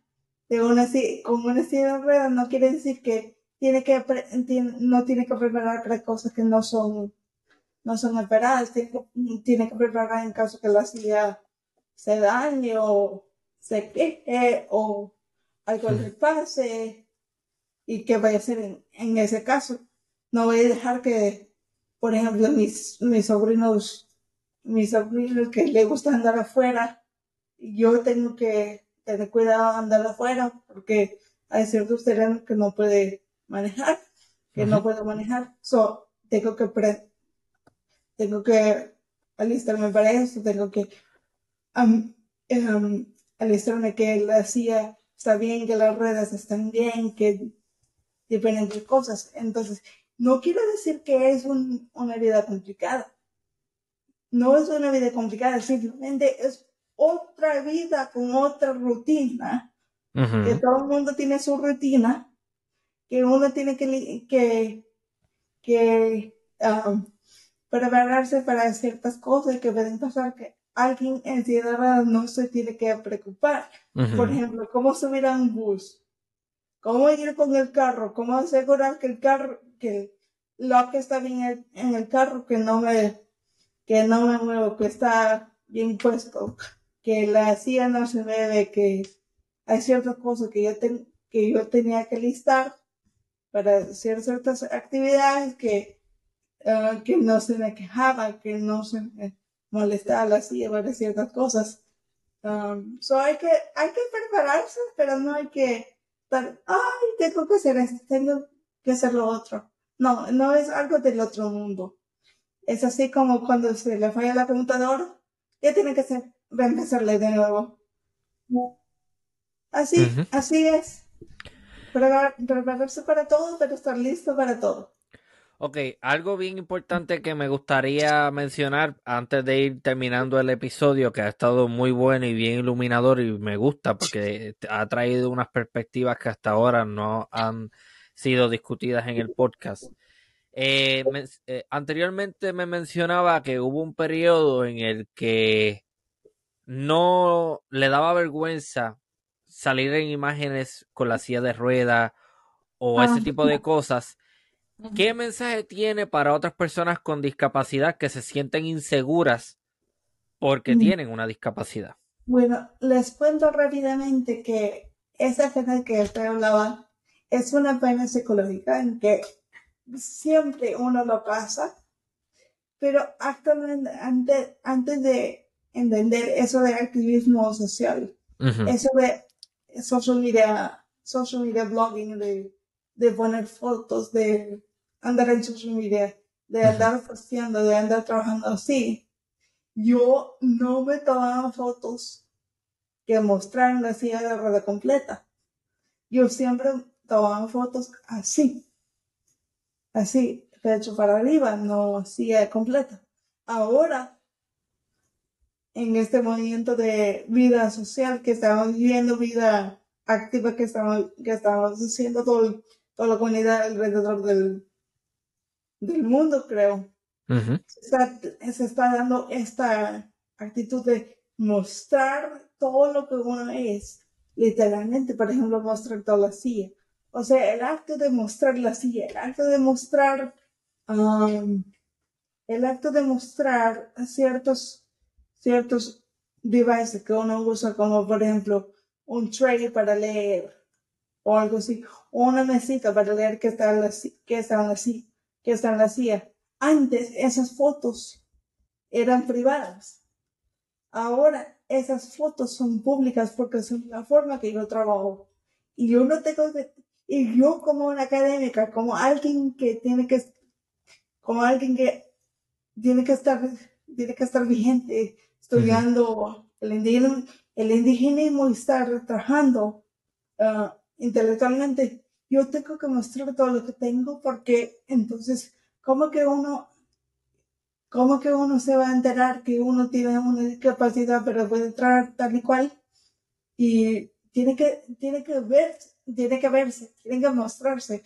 De una, con una silla de ruedas no quiere decir que tiene que no tiene que preparar para cosas que no son no son esperadas, tiene, que preparar en caso que la silla se dañe o se queje o algo le pase y qué vaya a hacer en, en, ese caso. No voy a dejar que, por ejemplo, mis, mis sobrinos, mis sobrinos que le gusta andar afuera, yo tengo que tener cuidado andar afuera porque hay ciertos terrenos que no puede manejar, que no puedo manejar. So, tengo que tengo que alistarme para eso, tengo que um, alistarme que la silla está bien, que las ruedas están bien, que diferentes cosas. Entonces, no quiero decir que es una vida complicada. No es una vida complicada, simplemente es otra vida con otra rutina, que todo el mundo tiene su rutina, que uno tiene que, que, que um, prepararse para ciertas cosas que pueden pasar que alguien en ciudad no se tiene que preocupar. Por ejemplo, cómo subir a un bus, cómo ir con el carro, cómo asegurar que el carro, que lo que está bien en el carro, que no me, que no me muevo, que está bien puesto, que la silla no se debe, que hay ciertas cosas que yo que yo tenía que listar para hacer ciertas actividades que, ah, que no se me quejaba, que no se me molestaba silla para ciertas cosas. Um, so hay que, hay que prepararse, pero no hay que estar, ay, tengo que hacer esto, tengo que hacer lo otro. No, no es algo del otro mundo. Es así como cuando se le falla la computadora, ya tiene que ser, reempezarle de nuevo. Así, así es. prepararse para todo, pero estar listo para todo. Ok, algo bien importante que me gustaría mencionar antes de ir terminando el episodio, que ha estado muy bueno y bien iluminador y me gusta porque ha traído unas perspectivas que hasta ahora no han sido discutidas en el podcast. Eh, eh, anteriormente me mencionaba que hubo un periodo en el que no le daba vergüenza salir en imágenes con la silla de rueda o ese ah. tipo de cosas ¿Qué mensaje tiene para otras personas con discapacidad que se sienten inseguras porque mm. tienen una discapacidad? Bueno, les cuento rápidamente que esa pena que usted hablaba es una pena psicológica en que siempre uno lo pasa, pero actualmente, antes, antes de entender eso de activismo social, eso de social media, social media blogging, de, de poner fotos, de andar en social media, de andar posteando, de andar trabajando así, yo no me tomaba fotos que mostraran la silla de rueda completa. Yo siempre tomaba fotos así, así, pecho para arriba, no silla completa. Ahora, en este movimiento de vida social que estamos viviendo, vida activa que estamos, que estamos haciendo todo, toda la comunidad alrededor del, del mundo, creo. se, está, dando esta actitud de mostrar todo lo que uno es, literalmente, por ejemplo, mostrar toda la silla. O sea, el acto de mostrar la silla, el acto de mostrar, um, el acto de mostrar ciertos, ciertos devices que uno usa, como por ejemplo un tray para leer o algo así, o una mesita para leer que está, que está así que están la CIA. Antes esas fotos eran privadas. Ahora esas fotos son públicas porque son la forma que yo trabajo. Y yo no tengo que, y yo como una académica, como alguien que tiene que, como alguien que tiene que estar, tiene que estar vigente, estudiando el indígena, el indigenismo y estar trabajando ah, intelectualmente, yo tengo que mostrar todo lo que tengo porque entonces, ¿cómo que uno, cómo que uno se va a enterar que uno tiene una discapacidad pero puede entrar tal y cual? Y tiene que, tiene que ver, tiene que verse, tiene que mostrarse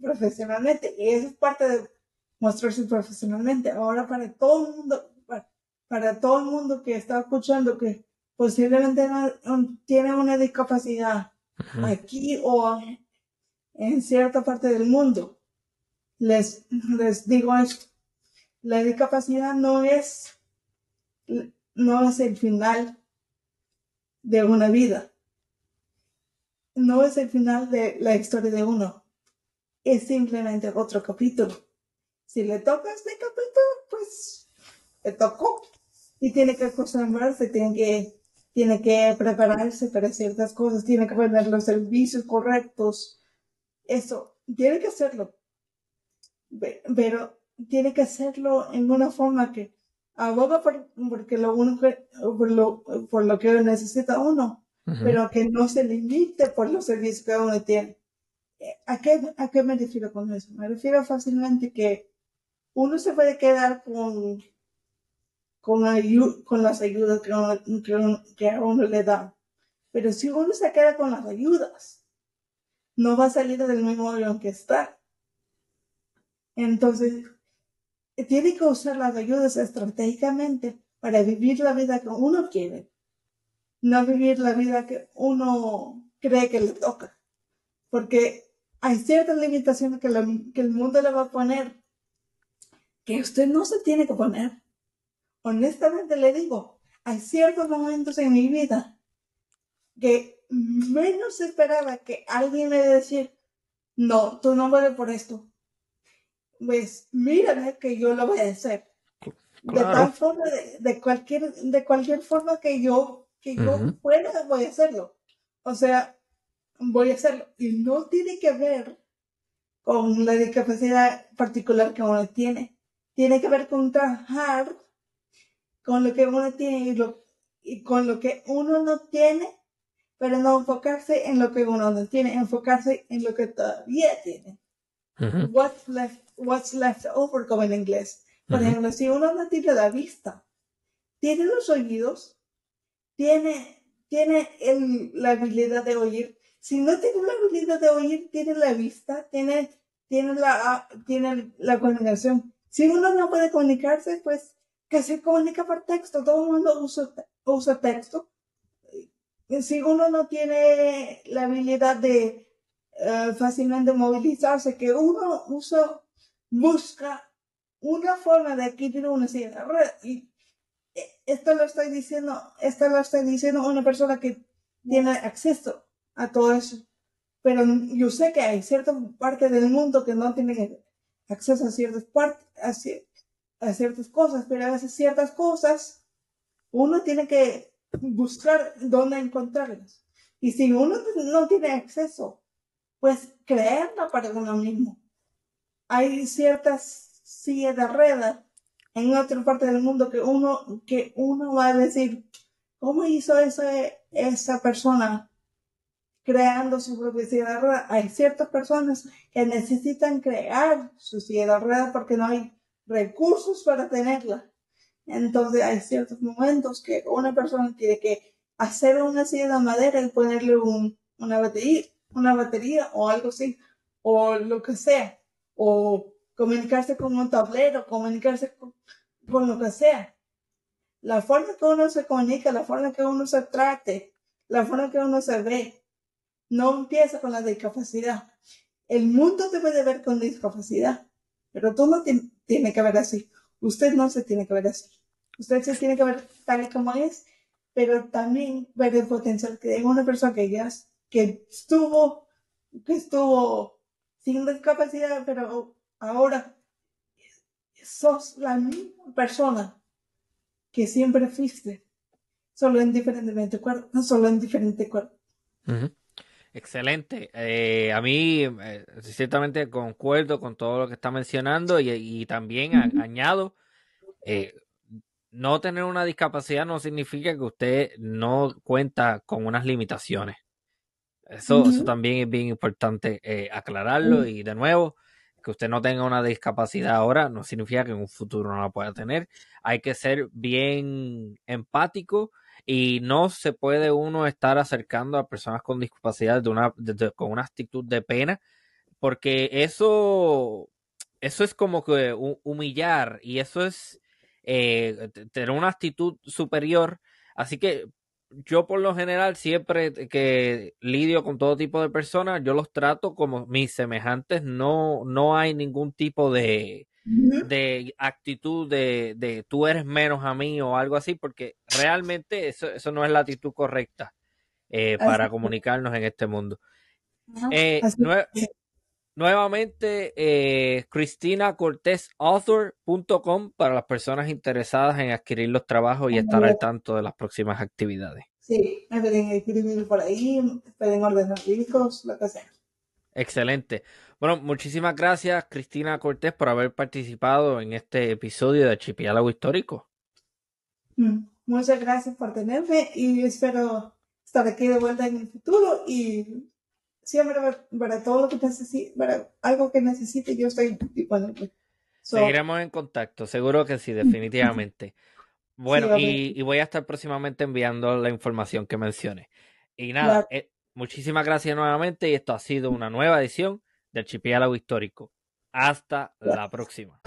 profesionalmente y eso es parte de mostrarse profesionalmente. Ahora para todo el mundo, para, todo el mundo que está escuchando que posiblemente tiene una discapacidad aquí o en cierta parte del mundo. Les, les digo esto, la discapacidad no es, no es el final de una vida. No es el final de la historia de uno. Es simplemente otro capítulo. Si le toca este capítulo, pues le tocó. Y tiene que acostumbrarse, tiene que, tiene que prepararse para ciertas cosas, tiene que poner los servicios correctos, eso, tiene que hacerlo, pero tiene que hacerlo en una forma que aboga por, porque lo uno por, lo, por lo que necesita uno, pero que no se limite por los servicios que uno tiene. ¿A qué, ¿A qué me refiero con eso? Me refiero fácilmente que uno se puede quedar con, con, con las ayudas que, que, que a uno le da. Pero si uno se queda con las ayudas, no va a salir del mismo avión que está. Entonces, tiene que usar las ayudas estratégicamente para vivir la vida que uno quiere, no vivir la vida que uno cree que le toca. Porque hay ciertas limitaciones que, que el mundo le va a poner que usted no se tiene que poner. Honestamente le digo, hay ciertos momentos en mi vida que menos esperaba que alguien me decir, no, tú no puedes por esto. Pues mírame que yo lo voy a hacer. De tal forma, de, cualquier, de cualquier forma que yo, que yo pueda, voy a hacerlo. O sea, voy a hacerlo. Y no tiene que ver con la discapacidad particular que uno tiene. Tiene que ver con trabajar con lo que uno tiene y, lo, y con lo que uno no tiene, pero no enfocarse en lo que uno no tiene, enfocarse en lo que todavía tiene. what's, left, what's left over, como en inglés. Por ejemplo, si uno no tiene la vista, tiene los oídos, tiene, tiene el, la habilidad de oír. Si no tiene la habilidad de oír, tiene la vista, tiene, tiene, la, tiene la comunicación. Si uno no puede comunicarse, pues que se comunica por texto, todo el mundo usa, usa texto. Si uno no tiene la habilidad de eh, fácilmente movilizarse, que uno usa, busca una forma de adquirir una silla y eh, esto lo estoy diciendo, esto lo estoy diciendo una persona que tiene acceso a todo eso. Pero yo sé que hay cierta parte del mundo que no tiene acceso a ciertas partes, a ciertas cosas, pero a veces ciertas cosas uno tiene que buscar dónde encontrarlas. Y si uno no tiene acceso, pues creerla para uno mismo. Hay ciertas sillas de ruedas en otra parte del mundo que uno, que uno va a decir, ¿cómo hizo eso esa persona creando su propia silla de ruedas? Hay ciertas personas que necesitan crear su silla de ruedas porque no hay recursos para tenerla. Entonces hay ciertos momentos que una persona tiene que hacer una silla de madera y ponerle un, una batería, una batería o algo así, o lo que sea, o comunicarse con un tablero, comunicarse con, lo que sea. La forma que uno se comunica, la forma que uno se trate, la forma que uno se ve, no empieza con la discapacidad. El mundo debe de ver con discapacidad, pero tú no, tienes tiene que ver así. Usted no se tiene que ver así. Usted se tiene que ver tal y como es, pero también ver el potencial que hay una persona que ya que estuvo, que estuvo sin discapacidad, pero ahora sos la misma persona que siempre fuiste, solo en diferente cuerpo, no solo en diferente cuerpo. Excelente. Eh, a mí eh, ciertamente concuerdo con todo lo que está mencionando y, también añado, eh, no tener una discapacidad no significa que usted no cuenta con unas limitaciones. Eso, eso también es bien importante aclararlo y de nuevo, que usted no tenga una discapacidad ahora no significa que en un futuro no la pueda tener. Hay que ser bien empático y no se puede uno estar acercando a personas con discapacidad de una, con una actitud de pena, porque eso, eso es como que humillar y eso es eh, tener una actitud superior. Así que yo por lo general siempre que lidio con todo tipo de personas, yo los trato como mis semejantes, no, no hay ningún tipo de, de actitud de, de, tú eres menos a mí o algo así, porque realmente eso, eso no es la actitud correcta eh, para comunicarnos en este mundo. Eh, nuevamente, eh, CristinaCortezAuthor.com para las personas interesadas en adquirir los trabajos y estar al tanto de las próximas actividades. Sí, me pueden escribir por ahí, pueden ordenar discos, lo que sea. Excelente. Bueno, muchísimas gracias, Cristina Cortés, por haber participado en este episodio de Archipiélago Histórico. Mm, muchas gracias por tenerme y espero estar aquí de vuelta en el futuro y siempre para, todo lo que necesite, para algo que necesite, yo estoy disponible. Seguiremos en contacto, seguro que sí, definitivamente. Bueno, y, voy a estar próximamente enviando la información que mencioné. Y nada, eh, Muchísimas gracias nuevamente y esto ha sido una nueva edición del Archipiélago Histórico. Hasta la próxima.